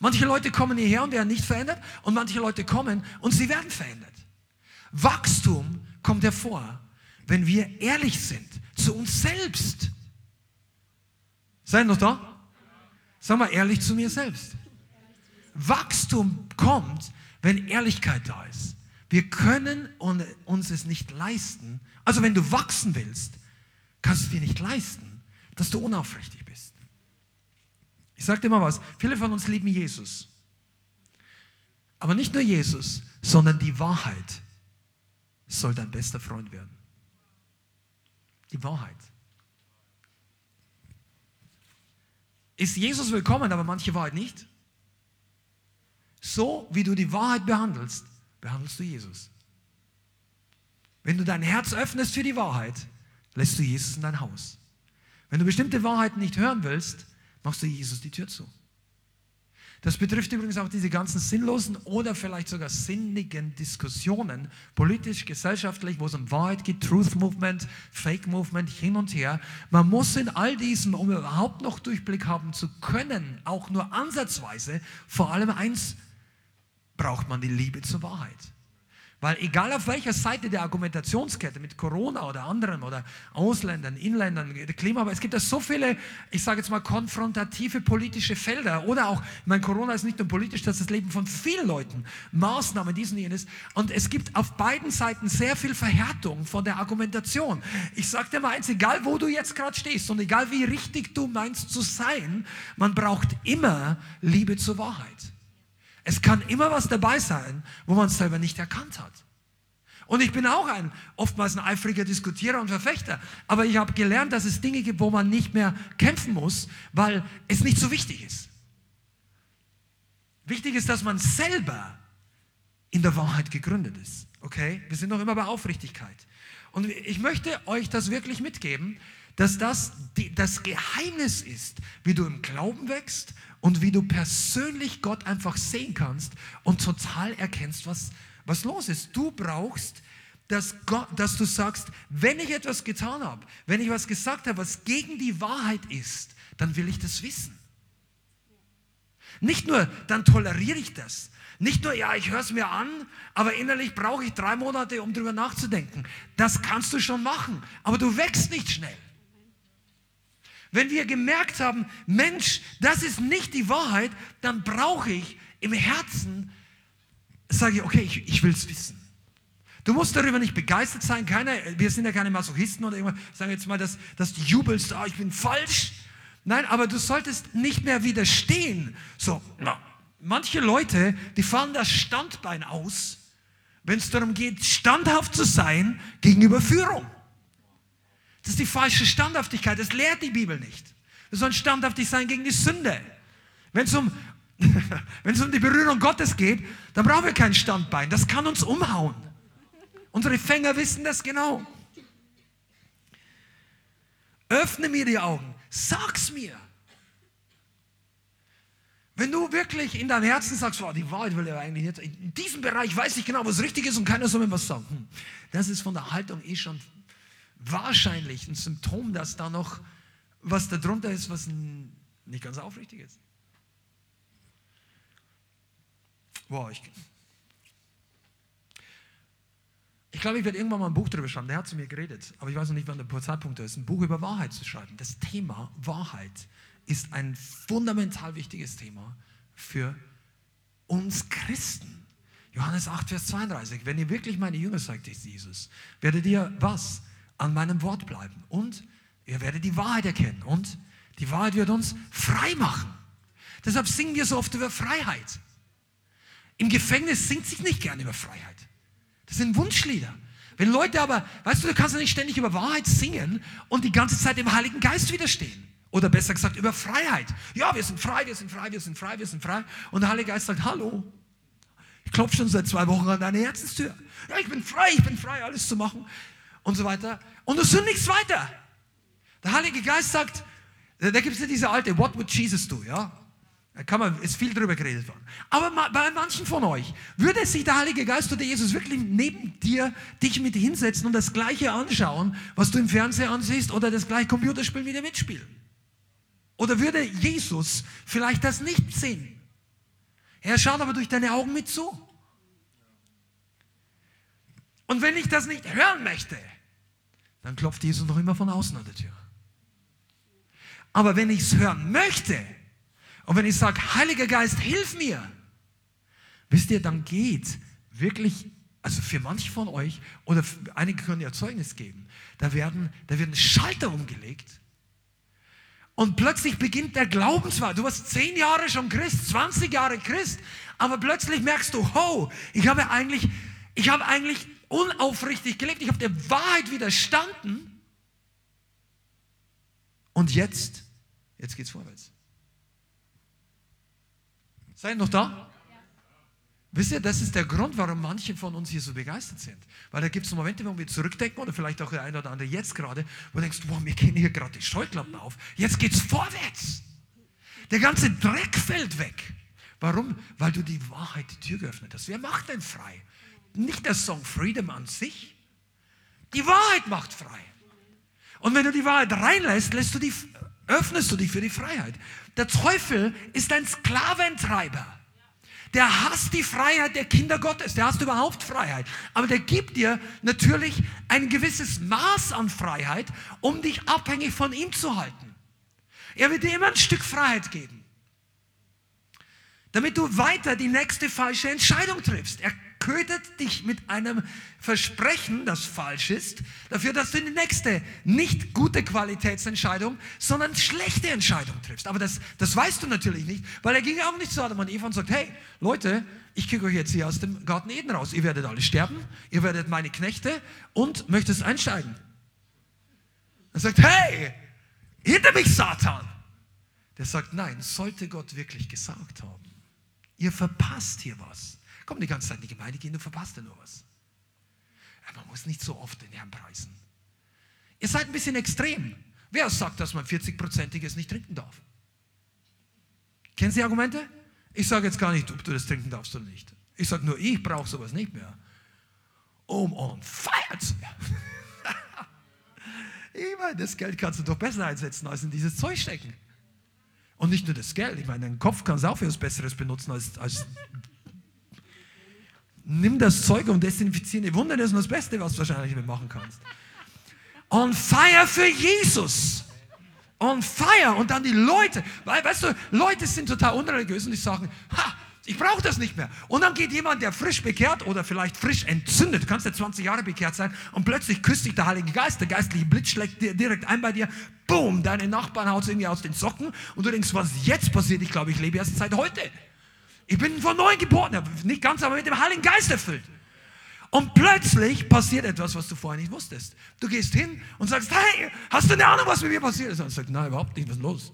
Manche Leute kommen hierher und werden nicht verändert und manche Leute kommen und sie werden verändert. Wachstum kommt hervor, wenn wir ehrlich sind zu uns selbst. Seid noch da? Sag mal ehrlich zu mir selbst. Wachstum kommt, wenn Ehrlichkeit da ist. Wir können uns es nicht leisten. Also wenn du wachsen willst, kannst du dir nicht leisten, dass du unaufrichtig ich sage dir mal was, viele von uns lieben Jesus. Aber nicht nur Jesus, sondern die Wahrheit soll dein bester Freund werden. Die Wahrheit. Ist Jesus willkommen, aber manche Wahrheit nicht? So wie du die Wahrheit behandelst, behandelst du Jesus. Wenn du dein Herz öffnest für die Wahrheit, lässt du Jesus in dein Haus. Wenn du bestimmte Wahrheiten nicht hören willst, machst du Jesus die Tür zu. Das betrifft übrigens auch diese ganzen sinnlosen oder vielleicht sogar sinnigen Diskussionen, politisch, gesellschaftlich, wo es um Wahrheit geht, Truth Movement, Fake Movement, hin und her. Man muss in all diesem, um überhaupt noch Durchblick haben zu können, auch nur ansatzweise, vor allem eins braucht man die Liebe zur Wahrheit. Weil egal auf welcher Seite der Argumentationskette mit Corona oder anderen oder Ausländern, Inländern, Klima, aber es gibt da so viele, ich sage jetzt mal, konfrontative politische Felder oder auch, ich meine, Corona ist nicht nur politisch, das ist das Leben von vielen Leuten, Maßnahmen, diesen, jenes. Und es gibt auf beiden Seiten sehr viel Verhärtung von der Argumentation. Ich sage dir mal eins, egal wo du jetzt gerade stehst und egal wie richtig du meinst zu sein, man braucht immer Liebe zur Wahrheit. Es kann immer was dabei sein, wo man es selber nicht erkannt hat. Und ich bin auch ein oftmals ein eifriger Diskutierer und Verfechter, aber ich habe gelernt, dass es Dinge gibt, wo man nicht mehr kämpfen muss, weil es nicht so wichtig ist. Wichtig ist, dass man selber in der Wahrheit gegründet ist. Okay? Wir sind noch immer bei Aufrichtigkeit. Und ich möchte euch das wirklich mitgeben, dass das die, das Geheimnis ist, wie du im Glauben wächst und wie du persönlich Gott einfach sehen kannst und total erkennst, was, was los ist. Du brauchst, dass, Gott, dass du sagst, wenn ich etwas getan habe, wenn ich was gesagt habe, was gegen die Wahrheit ist, dann will ich das wissen. Nicht nur, dann toleriere ich das. Nicht nur, ja, ich höre es mir an, aber innerlich brauche ich drei Monate, um darüber nachzudenken. Das kannst du schon machen, aber du wächst nicht schnell. Wenn wir gemerkt haben, Mensch, das ist nicht die Wahrheit, dann brauche ich im Herzen, sage ich, okay, ich, ich will es wissen. Du musst darüber nicht begeistert sein. Keine, wir sind ja keine Masochisten oder irgendwas. Sagen jetzt mal, dass, dass du jubelst, oh, ich bin falsch. Nein, aber du solltest nicht mehr widerstehen. So, na, manche Leute, die fahren das Standbein aus, wenn es darum geht, standhaft zu sein gegenüber Führung. Das ist die falsche Standhaftigkeit. Das lehrt die Bibel nicht. Wir sollen standhaftig sein gegen die Sünde. Wenn es um, wenn es um die Berührung Gottes geht, dann brauchen wir kein Standbein. Das kann uns umhauen. Unsere Fänger wissen das genau. Öffne mir die Augen. Sag's mir. Wenn du wirklich in deinem Herzen sagst, oh, die Wahrheit will er eigentlich nicht, in diesem Bereich weiß ich genau, was richtig ist und keiner soll mir was sagen. Hm, das ist von der Haltung eh schon wahrscheinlich ein Symptom, dass da noch was darunter ist, was nicht ganz aufrichtig ist. Wow, ich, ich glaube, ich werde irgendwann mal ein Buch darüber schreiben. Der hat zu mir geredet, aber ich weiß noch nicht, wann der Zeitpunkt ist. Ein Buch über Wahrheit zu schreiben. Das Thema Wahrheit ist ein fundamental wichtiges Thema für uns Christen. Johannes 8, Vers 32. Wenn ihr wirklich meine Jünger seid, Jesus, werdet ihr was? An meinem Wort bleiben. Und ihr werdet die Wahrheit erkennen. Und die Wahrheit wird uns frei machen. Deshalb singen wir so oft über Freiheit. Im Gefängnis singt sich nicht gerne über Freiheit. Das sind Wunschlieder. Wenn Leute aber, weißt du, du kannst ja nicht ständig über Wahrheit singen und die ganze Zeit dem Heiligen Geist widerstehen. Oder besser gesagt über Freiheit. Ja, wir sind frei, wir sind frei, wir sind frei, wir sind frei. Und der Heilige Geist sagt, hallo, ich klopfe schon seit zwei Wochen an deine Herzenstür. Ja, ich bin frei, ich bin frei, alles zu machen und so weiter. Und du sündigst weiter. Der Heilige Geist sagt, da gibt es ja diese alte, what would Jesus do, ja? Da kann man, ist viel drüber geredet worden. Aber bei manchen von euch würde sich der Heilige Geist oder Jesus wirklich neben dir dich mit hinsetzen und das Gleiche anschauen, was du im Fernsehen ansiehst oder das gleiche Computerspiel mit dir mitspielen. Oder würde Jesus vielleicht das nicht sehen? Er schaut aber durch deine Augen mit zu. Und wenn ich das nicht hören möchte, dann klopft Jesus noch immer von außen an der Tür. Aber wenn ich es hören möchte und wenn ich sage, Heiliger Geist, hilf mir, wisst ihr, dann geht wirklich, also für manche von euch, oder einige können ja Zeugnis geben, da werden, da werden Schalter umgelegt und plötzlich beginnt der Glaubenswahl. Du warst zehn Jahre schon Christ, 20 Jahre Christ, aber plötzlich merkst du, ho, ich habe eigentlich, ich habe eigentlich unaufrichtig gelebt, ich habe der Wahrheit widerstanden. Und jetzt, jetzt geht es vorwärts. Seid ihr noch da? Wisst ihr, das ist der Grund, warum manche von uns hier so begeistert sind. Weil da gibt es Momente, wo wir zurückdenken oder vielleicht auch der eine oder andere jetzt gerade, wo du denkst, boah, wir gehen hier gerade die Scheuklappen auf. Jetzt geht es vorwärts. Der ganze Dreck fällt weg. Warum? Weil du die Wahrheit die Tür geöffnet hast. Wer macht denn frei? Nicht der Song Freedom an sich. Die Wahrheit macht frei. Und wenn du die Wahrheit reinlässt, lässt du die, öffnest du dich für die Freiheit. Der Teufel ist ein Sklaventreiber. der hasst die Freiheit der Kinder Gottes, der hasst überhaupt Freiheit. Aber der gibt dir natürlich ein gewisses Maß an Freiheit, um dich abhängig von ihm zu halten. Er wird dir immer ein Stück Freiheit geben, damit du weiter die nächste falsche Entscheidung triffst. Er ködert dich mit einem Versprechen, das falsch ist, dafür, dass du die nächste nicht gute Qualitätsentscheidung, sondern schlechte Entscheidung triffst. Aber das, das weißt du natürlich nicht, weil er ging auch nicht zu Adam und Eva und sagt, hey, Leute, ich kicke euch jetzt hier aus dem Garten Eden raus. Ihr werdet alle sterben, ihr werdet meine Knechte und möchtest einsteigen. Er sagt, hey, hinter mich Satan. Der sagt, nein, sollte Gott wirklich gesagt haben. Ihr verpasst hier was. Komm die ganze Zeit in die Gemeinde gehen, du verpasst ja nur was. Man muss nicht so oft den Herrn preisen. Ihr seid ein bisschen extrem. Wer sagt, dass man 40-prozentiges nicht trinken darf? Kennen Sie Argumente? Ich sage jetzt gar nicht, ob du das trinken darfst oder nicht. Ich sage nur, ich brauche sowas nicht mehr. Um on fire zu werden. ich meine, das Geld kannst du doch besser einsetzen, als in dieses Zeug stecken. Und nicht nur das Geld. Ich meine, deinen Kopf kannst du auch für was Besseres benutzen als, als nimm das Zeug und desinfiziere. Wunder, das ist das Beste, was du wahrscheinlich machen kannst. On fire für Jesus. On fire. Und dann die Leute. Weil, weißt du, Leute sind total unreligiös und die sagen, ha, ich brauche das nicht mehr. Und dann geht jemand, der frisch bekehrt oder vielleicht frisch entzündet, du kannst ja 20 Jahre bekehrt sein, und plötzlich küsst dich der Heilige Geist, der geistliche Blitz schlägt dir direkt ein bei dir, boom, deine Nachbarn haut irgendwie aus den Socken und du denkst, was jetzt passiert? Ich glaube, ich lebe erst seit heute. Ich bin von neuem geboren, nicht ganz, aber mit dem Heiligen Geist erfüllt. Und plötzlich passiert etwas, was du vorher nicht wusstest. Du gehst hin und sagst, hey, hast du eine Ahnung, was mit mir passiert ist? Und er sagt, nein, überhaupt nicht, was ist los?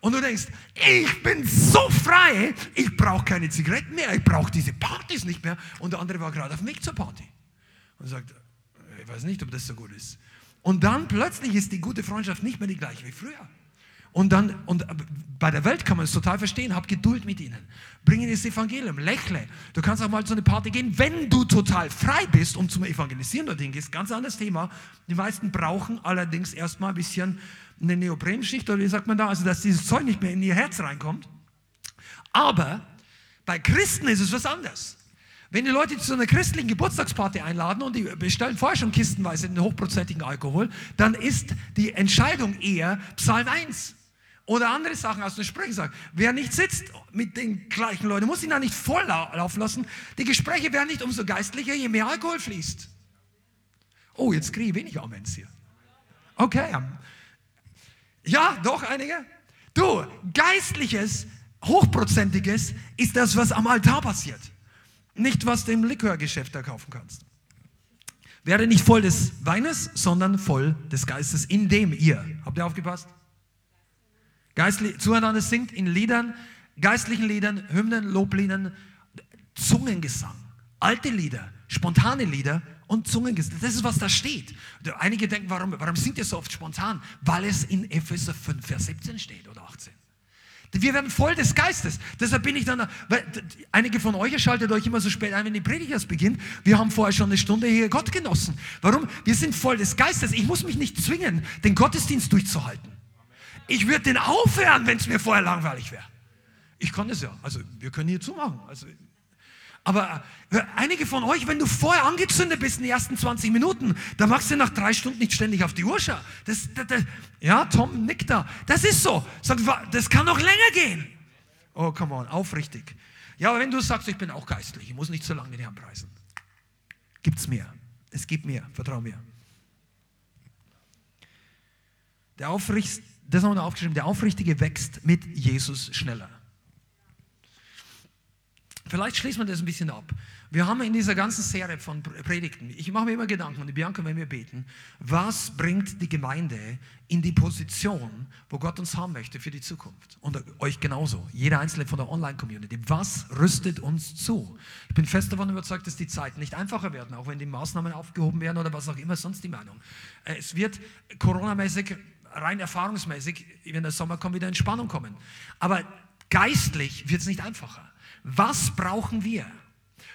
Und du denkst, ich bin so frei, ich brauche keine Zigaretten mehr, ich brauche diese Partys nicht mehr. Und der andere war gerade auf dem Weg zur Party. Und sagt, ich weiß nicht, ob das so gut ist. Und dann plötzlich ist die gute Freundschaft nicht mehr die gleiche wie früher. Und dann, und bei der Welt kann man es total verstehen, hab Geduld mit ihnen. Bring ihnen das Evangelium, lächle. Du kannst auch mal zu einer Party gehen, wenn du total frei bist, um zum Evangelisieren dorthin gehst. Ganz anderes Thema. Die meisten brauchen allerdings erstmal ein bisschen eine Neoprenschicht, oder wie sagt man da, also dass dieses Zeug nicht mehr in ihr Herz reinkommt. Aber bei Christen ist es was anderes. Wenn die Leute zu einer christlichen Geburtstagsparty einladen und die bestellen vorher schon kistenweise den hochprozentigen Alkohol, dann ist die Entscheidung eher Psalm 1. Oder andere Sachen aus Sprüchen sagen. Wer nicht sitzt mit den gleichen Leuten, muss ihn da nicht voll laufen lassen. Die Gespräche werden nicht umso geistlicher, je mehr Alkohol fließt. Oh, jetzt kriege ich wenig Amens hier. Okay. Ja, doch, einige. Du, geistliches, hochprozentiges ist das, was am Altar passiert. Nicht, was du im Likörgeschäft da kaufen kannst. Werde nicht voll des Weines, sondern voll des Geistes, in dem ihr, habt ihr aufgepasst? Geistlich, zueinander singt in Liedern, geistlichen Liedern, Hymnen, Lobliedern, Zungengesang, alte Lieder, spontane Lieder und Zungengesang. Das ist, was da steht. Einige denken, warum, warum singt ihr so oft spontan? Weil es in Epheser 5, Vers 17 steht oder 18. Wir werden voll des Geistes. Deshalb bin ich dann, weil einige von euch schaltet euch immer so spät ein, wenn die Predigt erst beginnt. Wir haben vorher schon eine Stunde hier Gott genossen. Warum? Wir sind voll des Geistes. Ich muss mich nicht zwingen, den Gottesdienst durchzuhalten. Ich würde den aufhören, wenn es mir vorher langweilig wäre. Ich kann das ja. Also wir können hier zumachen. Also, aber äh, einige von euch, wenn du vorher angezündet bist in den ersten 20 Minuten, dann machst du nach drei Stunden nicht ständig auf die Uhr schauen. Das, das, das, ja, Tom nickt da. Das ist so. Das kann noch länger gehen. Oh, come on, aufrichtig. Ja, aber wenn du sagst, ich bin auch geistlich, ich muss nicht so lange den Herrn preisen. Gibt's mehr. Es gibt mehr. Vertrau mir. Der Aufricht, das haben wir aufgeschrieben, der Aufrichtige wächst mit Jesus schneller. Vielleicht schließen wir das ein bisschen ab. Wir haben in dieser ganzen Serie von Predigten, ich mache mir immer Gedanken, und Bianca, wenn wir beten, was bringt die Gemeinde in die Position, wo Gott uns haben möchte für die Zukunft? Und euch genauso, jeder Einzelne von der Online-Community. Was rüstet uns zu? Ich bin fest davon überzeugt, dass die Zeiten nicht einfacher werden, auch wenn die Maßnahmen aufgehoben werden oder was auch immer sonst die Meinung. Es wird coronamäßig rein erfahrungsmäßig, wenn der Sommer kommt, wieder Entspannung kommen. Aber geistlich wird es nicht einfacher. Was brauchen wir?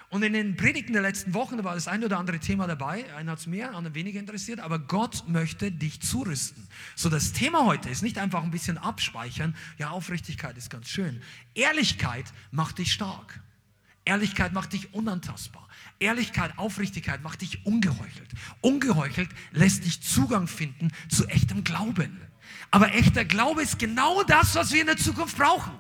Und in den Predigten der letzten Wochen, war das ein oder andere Thema dabei. Einen hat es mehr, anderen weniger interessiert. Aber Gott möchte dich zurüsten. So, das Thema heute ist nicht einfach ein bisschen abspeichern. Ja, Aufrichtigkeit ist ganz schön. Ehrlichkeit macht dich stark. Ehrlichkeit macht dich unantastbar. Ehrlichkeit, Aufrichtigkeit macht dich ungeheuchelt. Ungeheuchelt lässt dich Zugang finden zu echtem Glauben. Aber echter Glaube ist genau das, was wir in der Zukunft brauchen.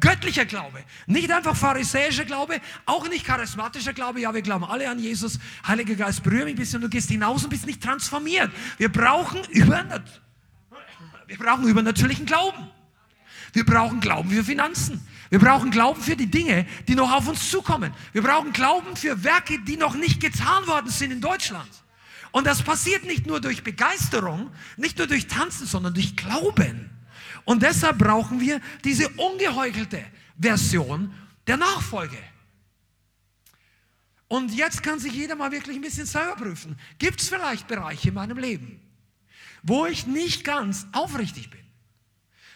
Göttlicher Glaube. Nicht einfach pharisäischer Glaube, auch nicht charismatischer Glaube. Ja, wir glauben alle an Jesus. Heiliger Geist, berühre mich ein bisschen. Du gehst hinaus und bist nicht transformiert. Wir brauchen, wir brauchen übernatürlichen Glauben. Wir brauchen Glauben für Finanzen. Wir brauchen Glauben für die Dinge, die noch auf uns zukommen. Wir brauchen Glauben für Werke, die noch nicht getan worden sind in Deutschland. Und das passiert nicht nur durch Begeisterung, nicht nur durch Tanzen, sondern durch Glauben. Und deshalb brauchen wir diese ungeheuchelte Version der Nachfolge. Und jetzt kann sich jeder mal wirklich ein bisschen selber prüfen. Gibt es vielleicht Bereiche in meinem Leben, wo ich nicht ganz aufrichtig bin,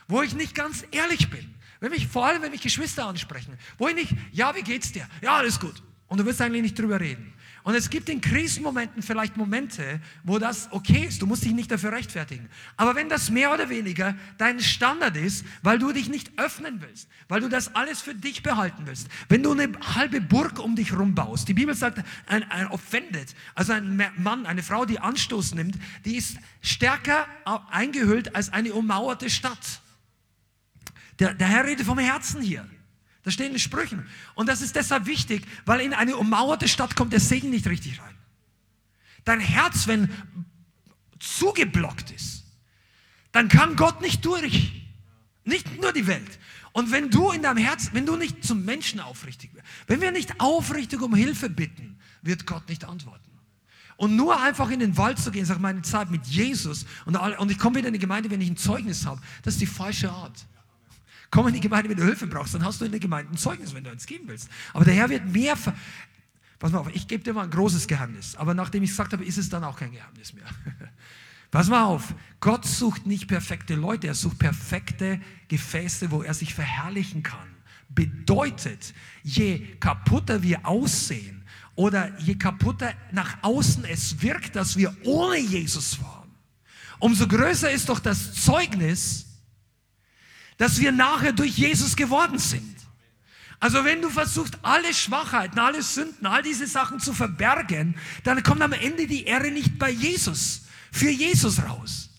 wo ich nicht ganz ehrlich bin, wenn mich, vor allem wenn mich Geschwister ansprechen, wo ich nicht, ja, wie geht's dir? Ja, alles gut. Und du wirst eigentlich nicht drüber reden. Und es gibt in Krisenmomenten vielleicht Momente, wo das okay ist. Du musst dich nicht dafür rechtfertigen. Aber wenn das mehr oder weniger dein Standard ist, weil du dich nicht öffnen willst, weil du das alles für dich behalten willst, wenn du eine halbe Burg um dich rum baust, die Bibel sagt, ein, ein offended, also ein Mann, eine Frau, die Anstoß nimmt, die ist stärker eingehüllt als eine ummauerte Stadt. Der, der Herr redet vom Herzen hier. Das stehen in Sprüchen. Und das ist deshalb wichtig, weil in eine ummauerte Stadt kommt der Segen nicht richtig rein. Dein Herz, wenn zugeblockt ist, dann kann Gott nicht durch. Nicht nur die Welt. Und wenn du in deinem Herz, wenn du nicht zum Menschen aufrichtig bist, wenn wir nicht aufrichtig um Hilfe bitten, wird Gott nicht antworten. Und nur einfach in den Wald zu gehen, sag meine Zeit mit Jesus und, und ich komme wieder in die Gemeinde, wenn ich ein Zeugnis habe, das ist die falsche Art. Komm in die Gemeinde, wenn du Hilfe brauchst, dann hast du in der Gemeinde ein Zeugnis, wenn du eins geben willst. Aber der Herr wird mehr. Ver Pass mal auf, ich gebe dir mal ein großes Geheimnis. Aber nachdem ich es gesagt habe, ist es dann auch kein Geheimnis mehr. Pass mal auf, Gott sucht nicht perfekte Leute, er sucht perfekte Gefäße, wo er sich verherrlichen kann. Bedeutet, je kaputter wir aussehen oder je kaputter nach außen es wirkt, dass wir ohne Jesus waren, umso größer ist doch das Zeugnis, dass wir nachher durch Jesus geworden sind. Also wenn du versuchst, alle Schwachheiten, alle Sünden, all diese Sachen zu verbergen, dann kommt am Ende die Ehre nicht bei Jesus, für Jesus raus.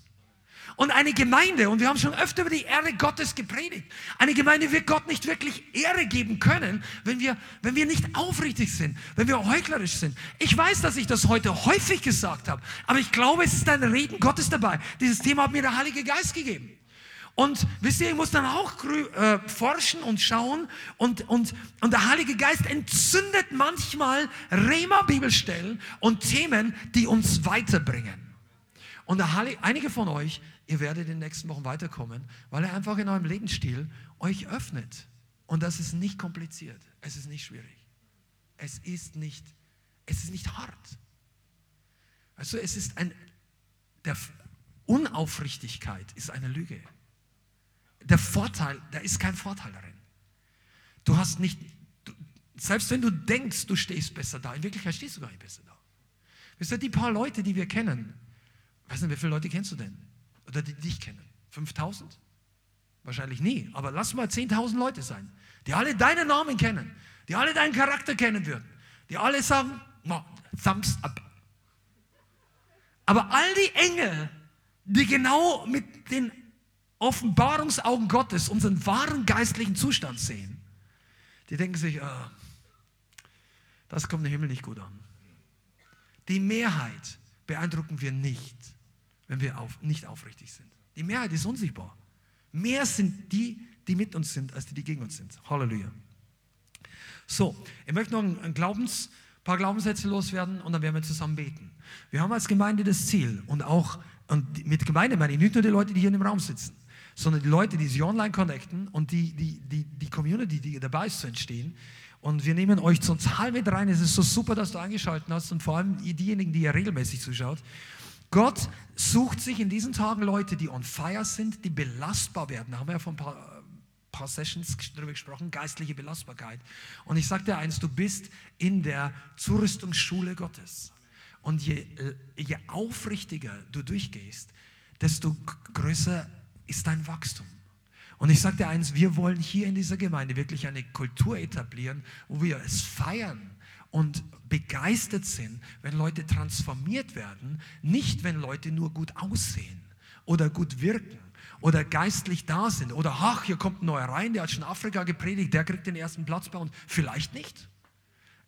Und eine Gemeinde, und wir haben schon öfter über die Ehre Gottes gepredigt, eine Gemeinde wird Gott nicht wirklich Ehre geben können, wenn wir, wenn wir nicht aufrichtig sind, wenn wir heuchlerisch sind. Ich weiß, dass ich das heute häufig gesagt habe, aber ich glaube, es ist ein Reden Gottes dabei. Dieses Thema hat mir der Heilige Geist gegeben. Und wisst ihr, ich muss dann auch äh, forschen und schauen und, und, und der Heilige Geist entzündet manchmal Rema-Bibelstellen und Themen, die uns weiterbringen. Und Heilige, einige von euch, ihr werdet in den nächsten Wochen weiterkommen, weil er einfach in eurem Lebensstil euch öffnet. Und das ist nicht kompliziert. Es ist nicht schwierig. Es ist nicht, es ist nicht hart. Also es ist ein, der Unaufrichtigkeit ist eine Lüge der Vorteil, da ist kein Vorteil darin. Du hast nicht, du, selbst wenn du denkst, du stehst besser da, in Wirklichkeit stehst du gar nicht besser da. Wisst ihr, die paar Leute, die wir kennen, weiß nicht, wie viele Leute kennst du denn? Oder die dich kennen? 5000? Wahrscheinlich nie, aber lass mal 10.000 Leute sein, die alle deinen Namen kennen, die alle deinen Charakter kennen würden, die alle sagen, thumbs up. Aber all die Engel, die genau mit den Offenbarungsaugen Gottes unseren wahren geistlichen Zustand sehen, die denken sich, ah, das kommt im Himmel nicht gut an. Die Mehrheit beeindrucken wir nicht, wenn wir auf, nicht aufrichtig sind. Die Mehrheit ist unsichtbar. Mehr sind die, die mit uns sind, als die, die gegen uns sind. Halleluja. So, ich möchte noch ein, Glaubens, paar Glaubenssätze loswerden und dann werden wir zusammen beten. Wir haben als Gemeinde das Ziel und auch, und mit Gemeinde meine ich nicht nur die Leute, die hier im Raum sitzen sondern die Leute, die sich online connecten und die, die, die, die Community, die dabei ist zu entstehen. Und wir nehmen euch total mit rein. Es ist so super, dass du eingeschaltet hast und vor allem diejenigen, die ja regelmäßig zuschaut. Gott sucht sich in diesen Tagen Leute, die on fire sind, die belastbar werden. Da haben wir ja vor ein paar, paar Sessions darüber gesprochen, geistliche Belastbarkeit. Und ich sage dir eins, du bist in der Zurüstungsschule Gottes. Und je, je aufrichtiger du durchgehst, desto größer ist dein Wachstum. Und ich sage dir eins, wir wollen hier in dieser Gemeinde wirklich eine Kultur etablieren, wo wir es feiern und begeistert sind, wenn Leute transformiert werden, nicht wenn Leute nur gut aussehen oder gut wirken oder geistlich da sind oder ach, hier kommt ein neuer rein, der hat schon Afrika gepredigt, der kriegt den ersten Platz bei uns. Vielleicht nicht.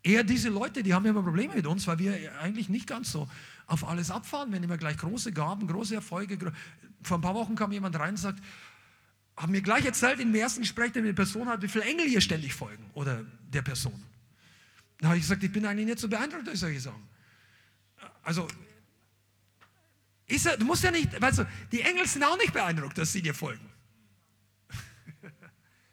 Eher diese Leute, die haben immer Probleme mit uns, weil wir eigentlich nicht ganz so auf alles abfahren. Wir nehmen gleich große Gaben, große Erfolge. Vor ein paar Wochen kam jemand rein und sagt, haben mir gleich erzählt in dem ersten Gespräch, der mit der Person hat, wie viele Engel hier ständig folgen oder der Person. Da habe ich gesagt, ich bin eigentlich nicht so beeindruckt durch solche Sachen. Also, er, du musst ja nicht, weißt du, die Engel sind auch nicht beeindruckt, dass sie dir folgen.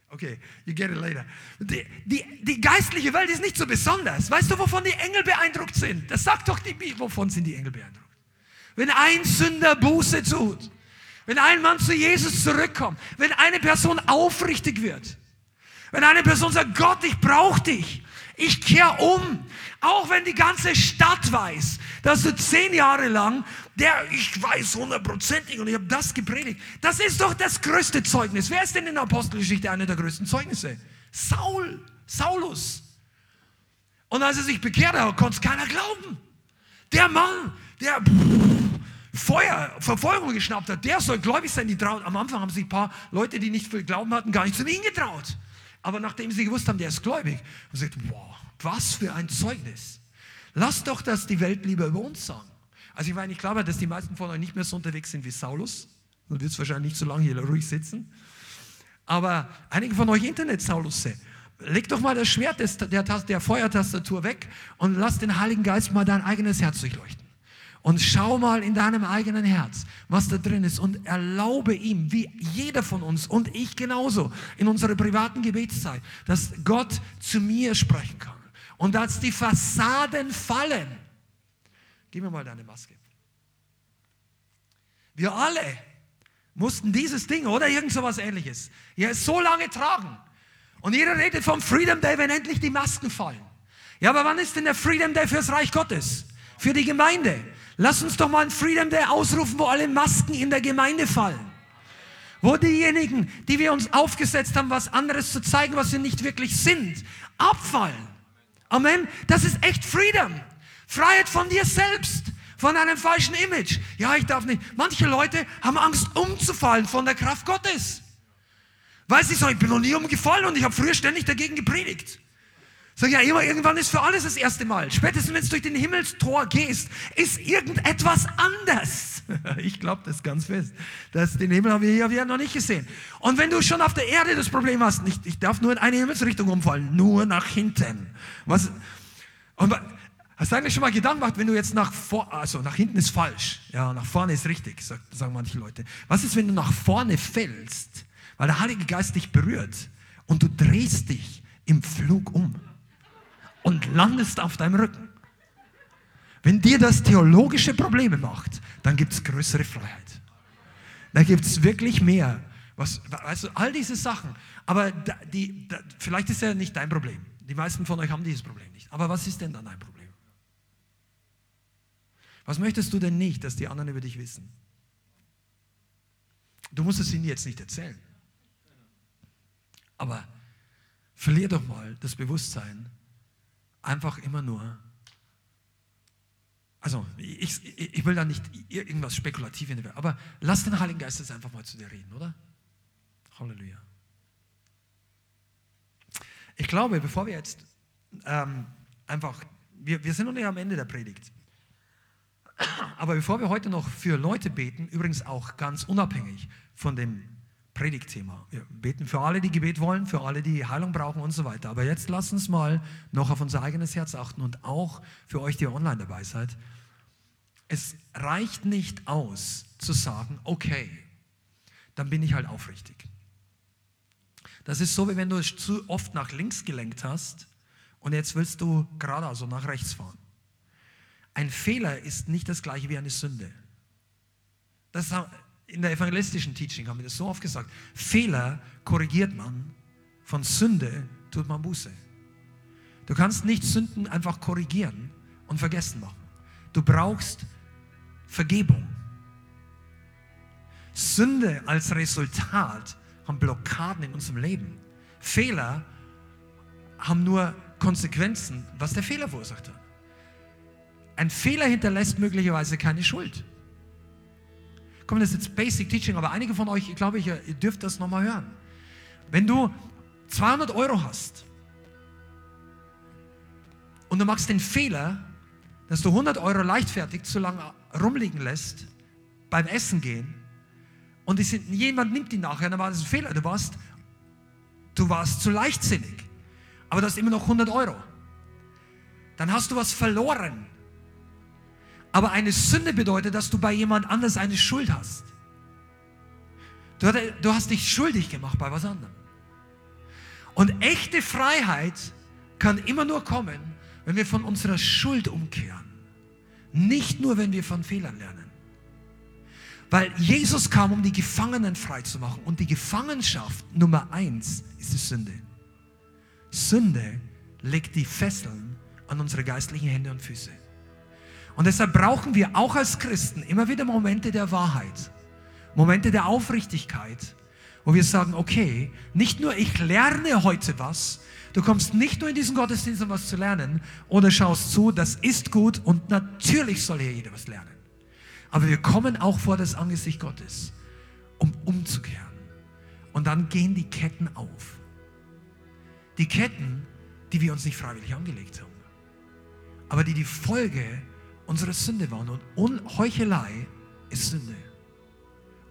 Okay, you get it later. Die, die, die, geistliche Welt ist nicht so besonders. Weißt du, wovon die Engel beeindruckt sind? Das sagt doch die Bibel. Wovon sind die Engel beeindruckt? Wenn ein Sünder Buße tut, wenn ein Mann zu Jesus zurückkommt, wenn eine Person aufrichtig wird, wenn eine Person sagt, Gott, ich brauche dich, ich kehre um. Auch wenn die ganze Stadt weiß, dass du zehn Jahre lang, der, ich weiß hundertprozentig und ich habe das gepredigt. Das ist doch das größte Zeugnis. Wer ist denn in der Apostelgeschichte einer der größten Zeugnisse? Saul, Saulus. Und als er sich bekehrt hat, konnte es keiner glauben. Der Mann, der Feuer, Verfolgung geschnappt hat, der soll gläubig sein. Die trauen. Am Anfang haben sich ein paar Leute, die nicht viel Glauben hatten, gar nicht zu ihm getraut. Aber nachdem sie gewusst haben, der ist gläubig, haben sie gesagt, wow, was für ein Zeugnis. Lass doch das die Welt lieber über uns sagen. Also ich meine, ich glaube, dass die meisten von euch nicht mehr so unterwegs sind wie Saulus. Wird es wahrscheinlich nicht so lange hier ruhig sitzen. Aber einige von euch Internet-Saulusse, leg doch mal das Schwert der, der Feuertastatur weg und lass den Heiligen Geist mal dein eigenes Herz durchleuchten. Und schau mal in deinem eigenen Herz, was da drin ist und erlaube ihm, wie jeder von uns und ich genauso, in unserer privaten Gebetszeit, dass Gott zu mir sprechen kann. Und dass die Fassaden fallen. Gib mir mal deine Maske. Wir alle mussten dieses Ding oder irgend so was ähnliches ja, so lange tragen. Und jeder redet vom Freedom Day, wenn endlich die Masken fallen. Ja, aber wann ist denn der Freedom Day fürs Reich Gottes? Für die Gemeinde. Lass uns doch mal einen Freedom Day ausrufen, wo alle Masken in der Gemeinde fallen. Wo diejenigen, die wir uns aufgesetzt haben, was anderes zu zeigen, was sie nicht wirklich sind, abfallen. Amen. Das ist echt Freedom. Freiheit von dir selbst, von einem falschen Image. Ja, ich darf nicht. Manche Leute haben Angst, umzufallen von der Kraft Gottes. Weil sie sagen, ich bin noch nie umgefallen und ich habe früher ständig dagegen gepredigt. Sag ja immer, irgendwann ist für alles das erste Mal. Spätestens wenn du durch den Himmelstor gehst, ist irgendetwas anders. Ich glaube das ganz fest. Das, den Himmel haben wir hier noch nicht gesehen. Und wenn du schon auf der Erde das Problem hast, nicht, ich darf nur in eine Himmelsrichtung umfallen, nur nach hinten. Was, und, hast du eigentlich schon mal Gedanken gemacht, wenn du jetzt nach vor, also nach hinten ist falsch, ja, nach vorne ist richtig, sagen manche Leute. Was ist, wenn du nach vorne fällst, weil der Heilige Geist dich berührt und du drehst dich im Flug um? Und landest auf deinem Rücken. Wenn dir das theologische Probleme macht, dann gibt es größere Freiheit. Da gibt es wirklich mehr. Was, also all diese Sachen. Aber die, da, vielleicht ist ja nicht dein Problem. Die meisten von euch haben dieses Problem nicht. Aber was ist denn dann dein Problem? Was möchtest du denn nicht, dass die anderen über dich wissen? Du musst es ihnen jetzt nicht erzählen. Aber verlier doch mal das Bewusstsein, einfach immer nur. Also, ich, ich will da nicht irgendwas spekulativ in der aber lass den Heiligen Geist jetzt einfach mal zu dir reden, oder? Halleluja. Ich glaube, bevor wir jetzt ähm, einfach, wir, wir sind noch nicht am Ende der Predigt. Aber bevor wir heute noch für Leute beten, übrigens auch ganz unabhängig von dem Predigtthema. Wir beten für alle, die Gebet wollen, für alle, die Heilung brauchen und so weiter. Aber jetzt lasst uns mal noch auf unser eigenes Herz achten und auch für euch, die online dabei seid. Es reicht nicht aus zu sagen, okay, dann bin ich halt aufrichtig. Das ist so, wie wenn du es zu oft nach links gelenkt hast und jetzt willst du gerade also nach rechts fahren. Ein Fehler ist nicht das gleiche wie eine Sünde. Das in der evangelistischen Teaching haben wir das so oft gesagt. Fehler korrigiert man, von Sünde tut man Buße. Du kannst nicht Sünden einfach korrigieren und vergessen machen. Du brauchst Vergebung. Sünde als Resultat haben Blockaden in unserem Leben. Fehler haben nur Konsequenzen, was der Fehler verursacht hat. Ein Fehler hinterlässt möglicherweise keine Schuld. Komm, das ist jetzt Basic Teaching, aber einige von euch, ich glaube, ihr dürft das nochmal hören. Wenn du 200 Euro hast und du machst den Fehler, dass du 100 Euro leichtfertig zu lange rumliegen lässt beim Essen gehen und sind, jemand nimmt die nachher, dann war das ein Fehler. Du warst, du warst zu leichtsinnig, aber du hast immer noch 100 Euro. Dann hast du was verloren. Aber eine Sünde bedeutet, dass du bei jemand anders eine Schuld hast. Du, hast dich schuldig gemacht bei was anderem. Und echte Freiheit kann immer nur kommen, wenn wir von unserer Schuld umkehren. Nicht nur, wenn wir von Fehlern lernen. Weil Jesus kam, um die Gefangenen frei zu machen. Und die Gefangenschaft Nummer eins ist die Sünde. Sünde legt die Fesseln an unsere geistlichen Hände und Füße. Und deshalb brauchen wir auch als Christen immer wieder Momente der Wahrheit, Momente der Aufrichtigkeit, wo wir sagen, okay, nicht nur ich lerne heute was, du kommst nicht nur in diesen Gottesdienst, um was zu lernen, oder schaust zu, das ist gut und natürlich soll hier jeder was lernen. Aber wir kommen auch vor das Angesicht Gottes, um umzukehren. Und dann gehen die Ketten auf. Die Ketten, die wir uns nicht freiwillig angelegt haben, aber die die Folge unserer Sünde waren. Und Heuchelei ist Sünde.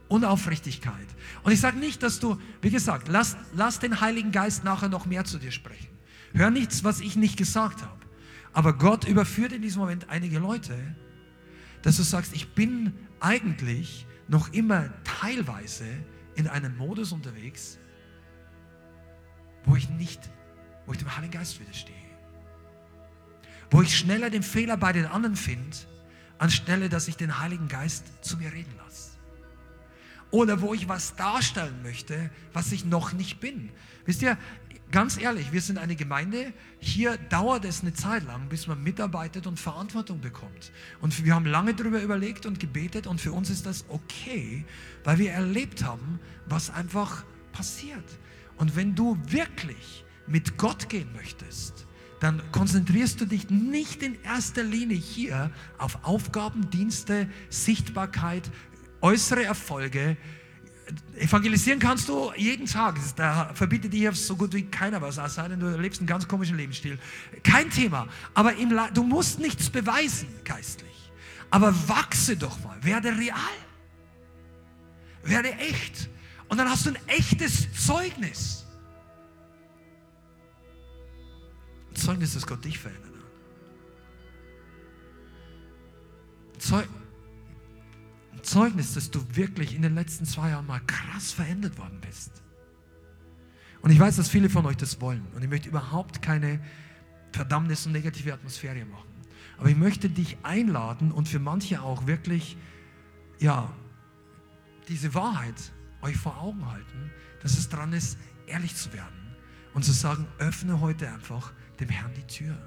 Unaufrichtigkeit. Und ich sage nicht, dass du, wie gesagt, lass, lass den Heiligen Geist nachher noch mehr zu dir sprechen. Hör nichts, was ich nicht gesagt habe. Aber Gott überführt in diesem Moment einige Leute, dass du sagst, ich bin eigentlich noch immer teilweise in einem Modus unterwegs, wo ich nicht, wo ich dem Heiligen Geist widerstehe. Wo ich schneller den Fehler bei den anderen finde, anstelle, dass ich den Heiligen Geist zu mir reden lasse. Oder wo ich was darstellen möchte, was ich noch nicht bin. Wisst ihr, ganz ehrlich, wir sind eine Gemeinde, hier dauert es eine Zeit lang, bis man mitarbeitet und Verantwortung bekommt. Und wir haben lange darüber überlegt und gebetet und für uns ist das okay, weil wir erlebt haben, was einfach passiert. Und wenn du wirklich mit Gott gehen möchtest, dann konzentrierst du dich nicht in erster Linie hier auf Aufgaben, Dienste, Sichtbarkeit, äußere Erfolge, Evangelisieren kannst du jeden Tag. Da verbietet dir so gut wie keiner was, es sei denn, du lebst einen ganz komischen Lebensstil. Kein Thema. Aber du musst nichts beweisen, geistlich. Aber wachse doch mal. Werde real. Werde echt. Und dann hast du ein echtes Zeugnis. Zeugnis, dass Gott dich verändert hat. Zeugnis Zeugnis, dass du wirklich in den letzten zwei Jahren mal krass verändert worden bist. Und ich weiß, dass viele von euch das wollen. Und ich möchte überhaupt keine Verdammnis und negative Atmosphäre machen. Aber ich möchte dich einladen und für manche auch wirklich, ja, diese Wahrheit euch vor Augen halten, dass es dran ist, ehrlich zu werden und zu sagen, öffne heute einfach dem Herrn die Tür.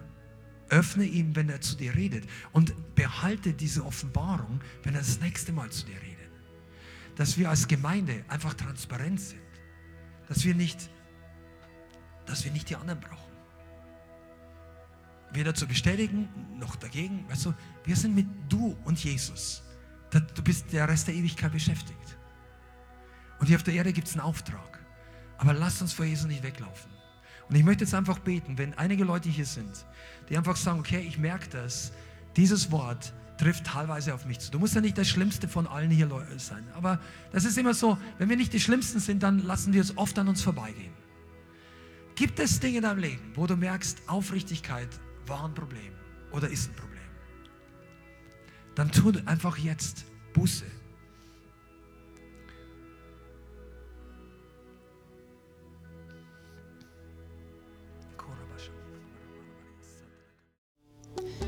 Öffne ihm, wenn er zu dir redet. Und behalte diese Offenbarung, wenn er das nächste Mal zu dir redet. Dass wir als Gemeinde einfach transparent sind. Dass wir nicht, dass wir nicht die anderen brauchen. Weder zu bestätigen noch dagegen. Weißt du, wir sind mit du und Jesus. Du bist der Rest der Ewigkeit beschäftigt. Und hier auf der Erde gibt es einen Auftrag. Aber lasst uns vor Jesus nicht weglaufen. Und ich möchte jetzt einfach beten, wenn einige Leute hier sind, die einfach sagen, okay, ich merke das, dieses Wort trifft teilweise auf mich zu. Du musst ja nicht das Schlimmste von allen hier sein, aber das ist immer so, wenn wir nicht die Schlimmsten sind, dann lassen wir es oft an uns vorbeigehen. Gibt es Dinge in deinem Leben, wo du merkst, Aufrichtigkeit war ein Problem oder ist ein Problem? Dann tu einfach jetzt Buße.